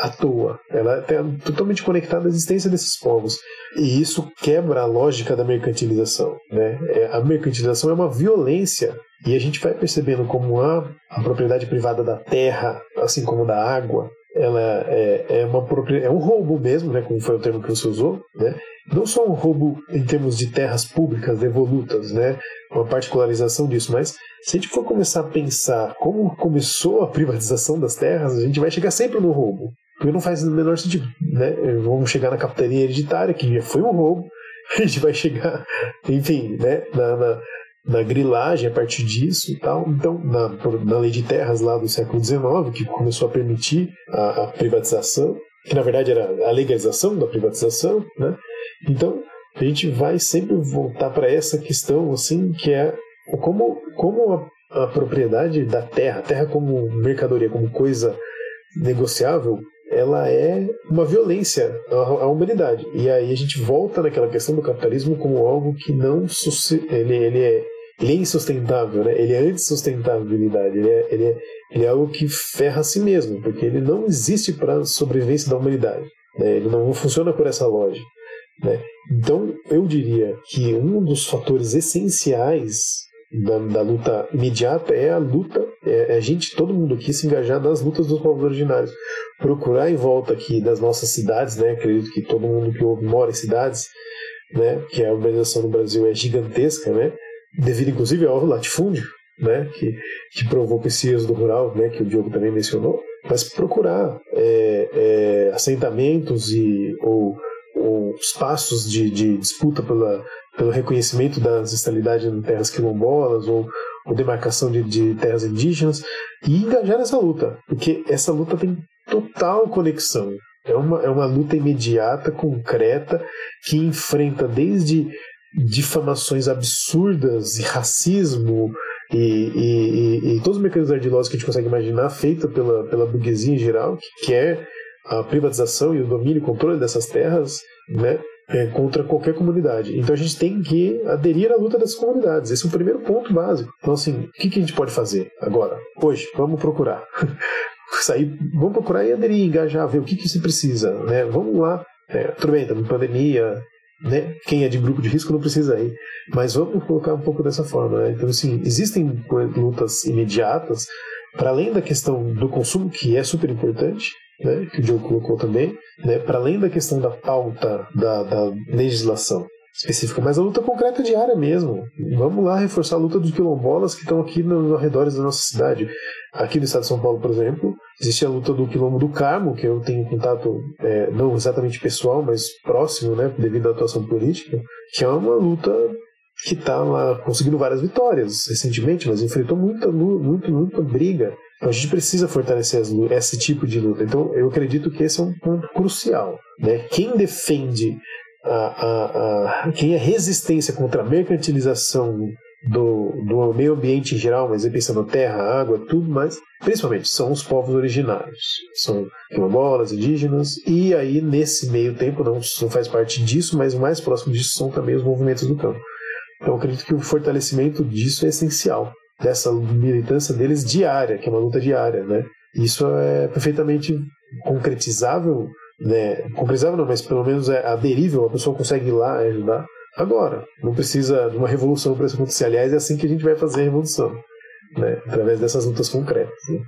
à, toa, ela é totalmente conectada à existência desses povos. E isso quebra a lógica da mercantilização. Né? É, a mercantilização é uma violência e a gente vai percebendo como a, a propriedade privada da terra, assim como da água, ela é, é, uma, é um roubo mesmo, né, como foi o termo que você usou, né? não só um roubo em termos de terras públicas devolutas, né, uma particularização disso, mas se a gente for começar a pensar como começou a privatização das terras, a gente vai chegar sempre no roubo, porque não faz o menor sentido. Né? Vamos chegar na capitania hereditária, que já foi um roubo, a gente vai chegar, enfim, né, na, na na grilagem a partir disso e tal. Então, na, na lei de terras lá do século XIX, que começou a permitir a, a privatização, que na verdade era a legalização da privatização, né? Então, a gente vai sempre voltar para essa questão, assim, que é como, como a, a propriedade da terra, a terra como mercadoria, como coisa negociável, ela é uma violência à, humanidade. E aí a gente volta naquela questão do capitalismo como algo que não ele, ele é ele é insustentável, né? ele é antissustentabilidade, ele é, ele, é, ele é algo que ferra a si mesmo, porque ele não existe para a sobrevivência da humanidade. Né? Ele não funciona por essa lógica. Né? Então, eu diria que um dos fatores essenciais da, da, luta imediata é a luta, é, é, a gente, todo mundo aqui se engajar nas lutas dos povos originários. Procurar em volta aqui das nossas cidades, né? Acredito que todo mundo que mora em cidades, né? Que a urbanização no Brasil é gigantesca, né? Devido inclusive ao latifúndio, né? Que, que provoca esse êxodo rural, né? Que o Diogo também mencionou. Mas procurar é, é, assentamentos e ou, ou espaços de, de disputa pela pelo reconhecimento da ancestralidade em terras quilombolas ou, ou demarcação de, de terras indígenas e engajar nessa luta, porque essa luta tem total conexão. É uma, é uma luta imediata, concreta, que enfrenta desde difamações absurdas e racismo e, e, e, e todos os mecanismos ardilosos que a gente consegue imaginar, feita pela, pela burguesia em geral, que quer a privatização e o domínio e controle dessas terras, né? é, contra qualquer comunidade. Então a gente tem que aderir à luta dessas comunidades. Esse é o primeiro ponto básico. Então, assim, o que, que a gente pode fazer agora? Hoje, vamos procurar. Sair, vamos procurar e aderir, engajar, ver o que, que se precisa. Né? Vamos lá. É, tudo bem, estamos em pandemia, né? Quem é de grupo de risco não precisa ir. Mas vamos colocar um pouco dessa forma. Né? Então, assim, existem lutas imediatas, para além da questão do consumo, que é super importante, né, que o Diogo colocou também, né, para além da questão da pauta da, da legislação específica, mas a luta concreta diária mesmo. Vamos lá reforçar a luta dos quilombolas que estão aqui nos arredores da nossa cidade. Aqui no estado de São Paulo, por exemplo, existe a luta do quilombo do Carmo, que eu tenho contato é, não exatamente pessoal, mas próximo, né, devido à atuação política, que é uma luta que está lá conseguindo várias vitórias recentemente, mas enfrentou muita, muita, muita briga então a gente precisa fortalecer esse tipo de luta. Então eu acredito que esse é um ponto crucial. Né? Quem defende a, a, a quem é resistência contra a mercantilização do, do meio ambiente em geral, mas aí pensando terra, água, tudo mais, principalmente são os povos originários, são quilombolas, indígenas, e aí nesse meio tempo, não, não faz parte disso, mas mais próximo disso são também os movimentos do campo. Então acredito que o fortalecimento disso é essencial dessa militância deles diária, que é uma luta diária, né? Isso é perfeitamente concretizável, né? Concretizável não, mas pelo menos é aderível, a pessoa consegue ir lá ajudar agora. Não precisa de uma revolução para isso acontecer. Aliás, é assim que a gente vai fazer a revolução, né? Através dessas lutas concretas. Né?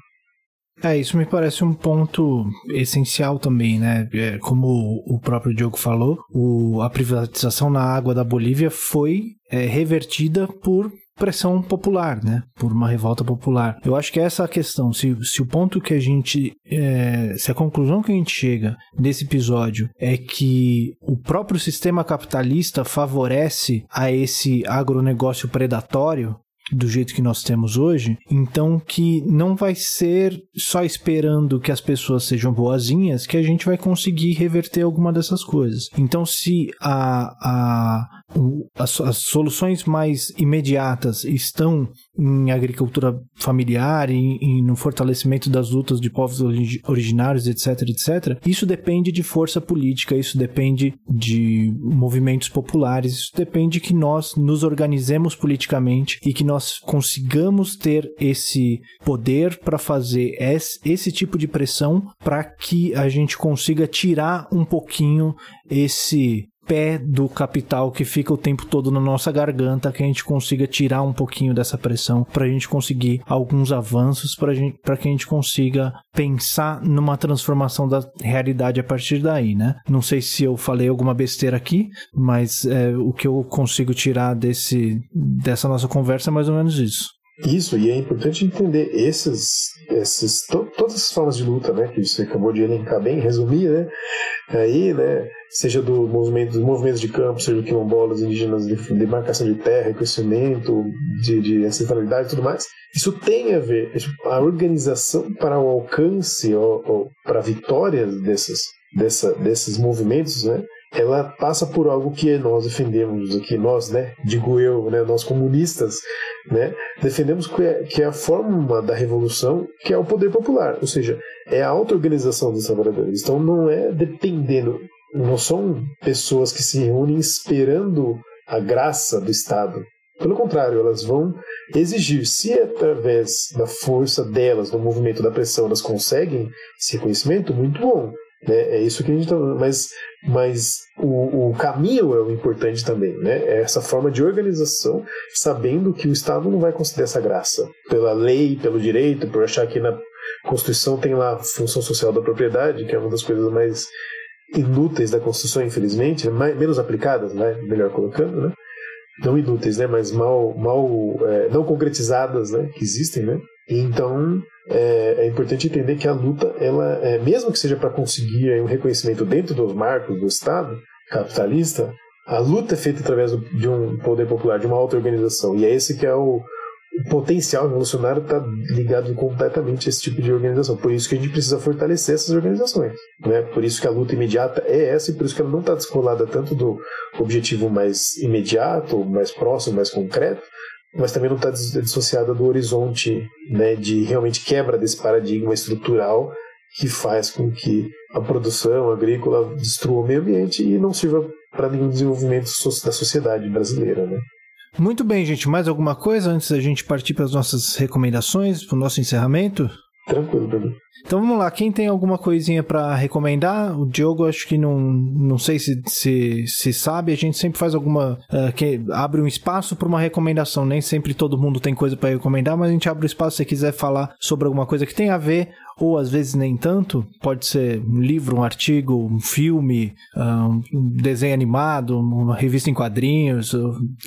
É, isso me parece um ponto essencial também, né? É, como o próprio Diogo falou, o, a privatização na água da Bolívia foi é, revertida por pressão popular, né? Por uma revolta popular. Eu acho que é essa a questão. Se, se o ponto que a gente. É, se a conclusão que a gente chega nesse episódio é que o próprio sistema capitalista favorece a esse agronegócio predatório, do jeito que nós temos hoje, então que não vai ser só esperando que as pessoas sejam boazinhas que a gente vai conseguir reverter alguma dessas coisas. Então, se a, a as, as, soluções mais imediatas estão em agricultura familiar e, e, no fortalecimento das lutas de povos originários, etc, etc. Isso depende de força política, isso depende de movimentos populares, isso depende que nós nos organizemos politicamente e que nós consigamos ter esse poder para fazer esse, esse tipo de pressão para que a gente consiga tirar um pouquinho esse pé do capital que fica o tempo todo na nossa garganta, que a gente consiga tirar um pouquinho dessa pressão, para a gente conseguir alguns avanços, para que a gente consiga pensar numa transformação da realidade a partir daí, né? Não sei se eu falei alguma besteira aqui, mas é, o que eu consigo tirar desse, dessa nossa conversa é mais ou menos isso. Isso, e é importante entender esses, esses to, todas as formas de luta, né, que você acabou de elencar bem, resumir, né, aí, né, seja do movimento, dos movimentos de campo, seja do quilombolas, indígenas, de demarcação de terra, reconhecimento de, de ancestralidade e tudo mais, isso tem a ver, a organização para o alcance ou, ou para vitórias desses, dessa, desses movimentos, né, ela passa por algo que nós defendemos aqui, nós, né, digo eu, né, nós comunistas, né, defendemos que é, que é a forma da revolução, que é o poder popular, ou seja, é a auto-organização dos trabalhadores. Então não é dependendo, não são pessoas que se reúnem esperando a graça do Estado. Pelo contrário, elas vão exigir, se através da força delas, do movimento da pressão, elas conseguem esse reconhecimento, muito bom. Né? É isso que a gente está. Mas mas o, o, caminho é o importante também, né? É essa forma de organização, sabendo que o Estado não vai conceder essa graça pela lei, pelo direito, por achar que na Constituição tem lá a função social da propriedade, que é uma das coisas mais inúteis da Constituição, infelizmente, mais, menos aplicadas, né? melhor colocando, né? não inúteis, né? mas mal, mal é, não concretizadas, né? que existem, né? Então é, é, importante entender que a luta, ela, é, mesmo que seja para conseguir um reconhecimento dentro dos marcos do Estado capitalista, a luta é feita através de um poder popular, de uma auto-organização. E é esse que é o, o potencial revolucionário está ligado completamente a esse tipo de organização. Por isso que a gente precisa fortalecer essas organizações. Né? Por isso que a luta imediata é essa e por isso que ela não está descolada tanto do objetivo mais imediato, mais próximo, mais concreto, mas também não está dissociada do horizonte né, de realmente quebra desse paradigma estrutural que faz com que a produção agrícola destrua o meio ambiente e não sirva para nenhum desenvolvimento da sociedade brasileira. Né? Muito bem, gente. Mais alguma coisa antes da gente partir para as nossas recomendações, para o nosso encerramento? Tranquilo, Bruno. Então vamos lá, quem tem alguma coisinha para recomendar? O Diogo acho que não, não sei se, se, se sabe, a gente sempre faz alguma uh, que abre um espaço para uma recomendação, nem sempre todo mundo tem coisa para recomendar, mas a gente abre o um espaço se você quiser falar sobre alguma coisa que tem a ver ou às vezes nem tanto. Pode ser um livro, um artigo, um filme, ah, um desenho animado, uma revista em quadrinhos,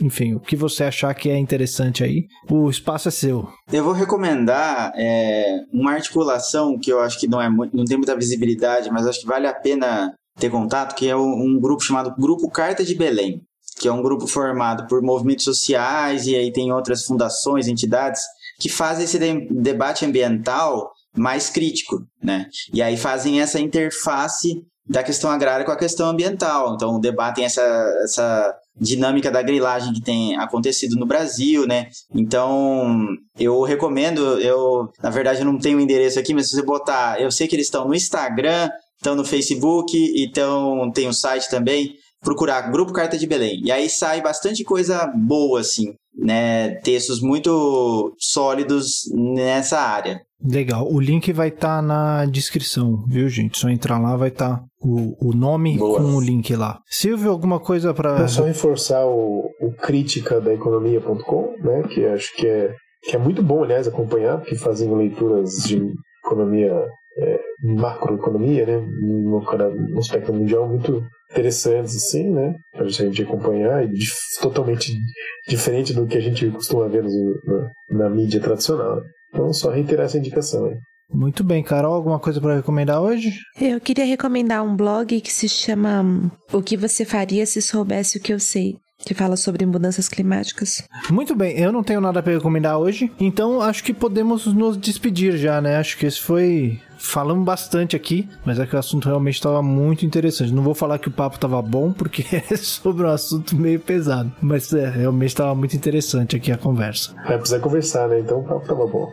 enfim, o que você achar que é interessante aí. O espaço é seu. Eu vou recomendar é, uma articulação que eu acho que não, é, não tem muita visibilidade, mas acho que vale a pena ter contato, que é um grupo chamado Grupo Carta de Belém, que é um grupo formado por movimentos sociais e aí tem outras fundações, entidades que fazem esse debate ambiental mais crítico, né? E aí fazem essa interface da questão agrária com a questão ambiental. Então, debatem essa, essa dinâmica da grilagem que tem acontecido no Brasil, né? Então, eu recomendo, eu, na verdade, eu não tenho o endereço aqui, mas se você botar, eu sei que eles estão no Instagram, estão no Facebook, então tem o um site também, procurar Grupo Carta de Belém. E aí sai bastante coisa boa, assim, né? Textos muito sólidos nessa área. Legal. O link vai estar tá na descrição, viu, gente? Só entrar lá, vai estar tá o, o nome Boa. com o link lá. Silvio, alguma coisa para. É só reforçar o, o crítica da economia.com, né? Que acho que é, que é muito bom, aliás, acompanhar, porque fazem leituras de economia, é, macroeconomia, né? No, no aspecto mundial muito interessantes, assim, né? Pra gente acompanhar, e dif totalmente diferente do que a gente costuma ver no, na, na mídia tradicional. Então, só reiterar essa indicação aí. Muito bem, Carol, alguma coisa para recomendar hoje? Eu queria recomendar um blog que se chama O que você faria se soubesse o que eu sei que fala sobre mudanças climáticas. Muito bem, eu não tenho nada para recomendar hoje, então acho que podemos nos despedir já, né? Acho que esse foi falamos bastante aqui, mas é que o assunto realmente estava muito interessante. Não vou falar que o papo estava bom, porque é sobre um assunto meio pesado, mas é, realmente estava muito interessante aqui a conversa. É, precisa conversar, né? Então o papo estava bom.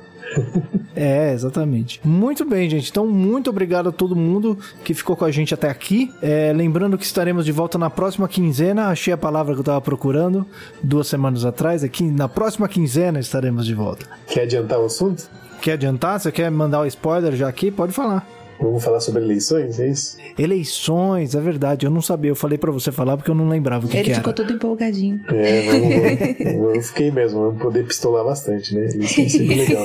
É, exatamente. Muito bem, gente. Então, muito obrigado a todo mundo que ficou com a gente até aqui. É, lembrando que estaremos de volta na próxima quinzena. Achei a palavra que eu estava procurando duas semanas atrás. Aqui na próxima quinzena estaremos de volta. Quer adiantar o assunto? Quer adiantar? Você quer mandar o um spoiler já aqui? Pode falar. Vamos falar sobre eleições, é isso? Eleições, é verdade. Eu não sabia. Eu falei para você falar porque eu não lembrava o que, Ele que era. Ele ficou todo empolgadinho. É, vamos, eu fiquei mesmo. Vamos poder pistolar bastante, né? Isso é sempre legal.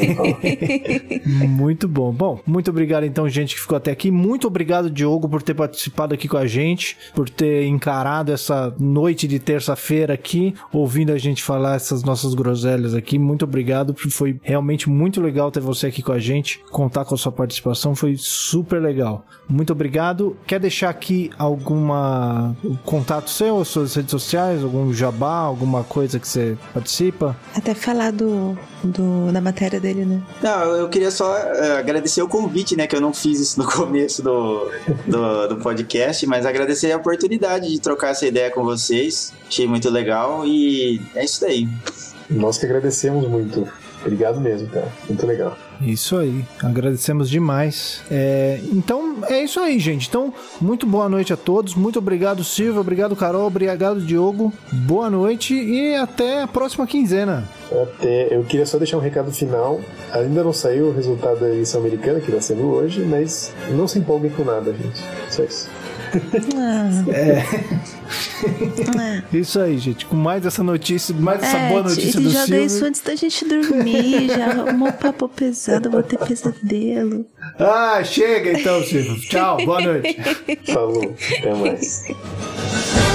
muito bom. Bom, muito obrigado então, gente, que ficou até aqui. Muito obrigado, Diogo, por ter participado aqui com a gente, por ter encarado essa noite de terça-feira aqui, ouvindo a gente falar essas nossas groselhas aqui. Muito obrigado. Foi realmente muito legal ter você aqui com a gente, contar com a sua participação. Foi super super legal. Muito obrigado. Quer deixar aqui alguma contato seu, suas redes sociais, algum jabá, alguma coisa que você participa? Até falar do, do da matéria dele, né? Não, eu queria só uh, agradecer o convite, né? Que eu não fiz isso no começo do, do, do podcast, mas agradecer a oportunidade de trocar essa ideia com vocês. Achei muito legal e é isso daí. Nós que agradecemos muito. Obrigado mesmo, cara. Muito legal. Isso aí, agradecemos demais. É, então é isso aí, gente. Então, muito boa noite a todos. Muito obrigado, Silvio. Obrigado, Carol. Obrigado, Diogo. Boa noite e até a próxima quinzena. Até, eu queria só deixar um recado final. Ainda não saiu o resultado da eleição americana, que está sendo hoje, mas não se empolguem com nada, gente. Só isso. É. Isso aí, gente. Com mais essa notícia, mais essa boa notícia do joga Silvio. isso antes da gente dormir, já arrumou papo pesado, vou ter pesadelo. Ah, chega então, Silvio. Tchau, boa noite. Falou, até mais.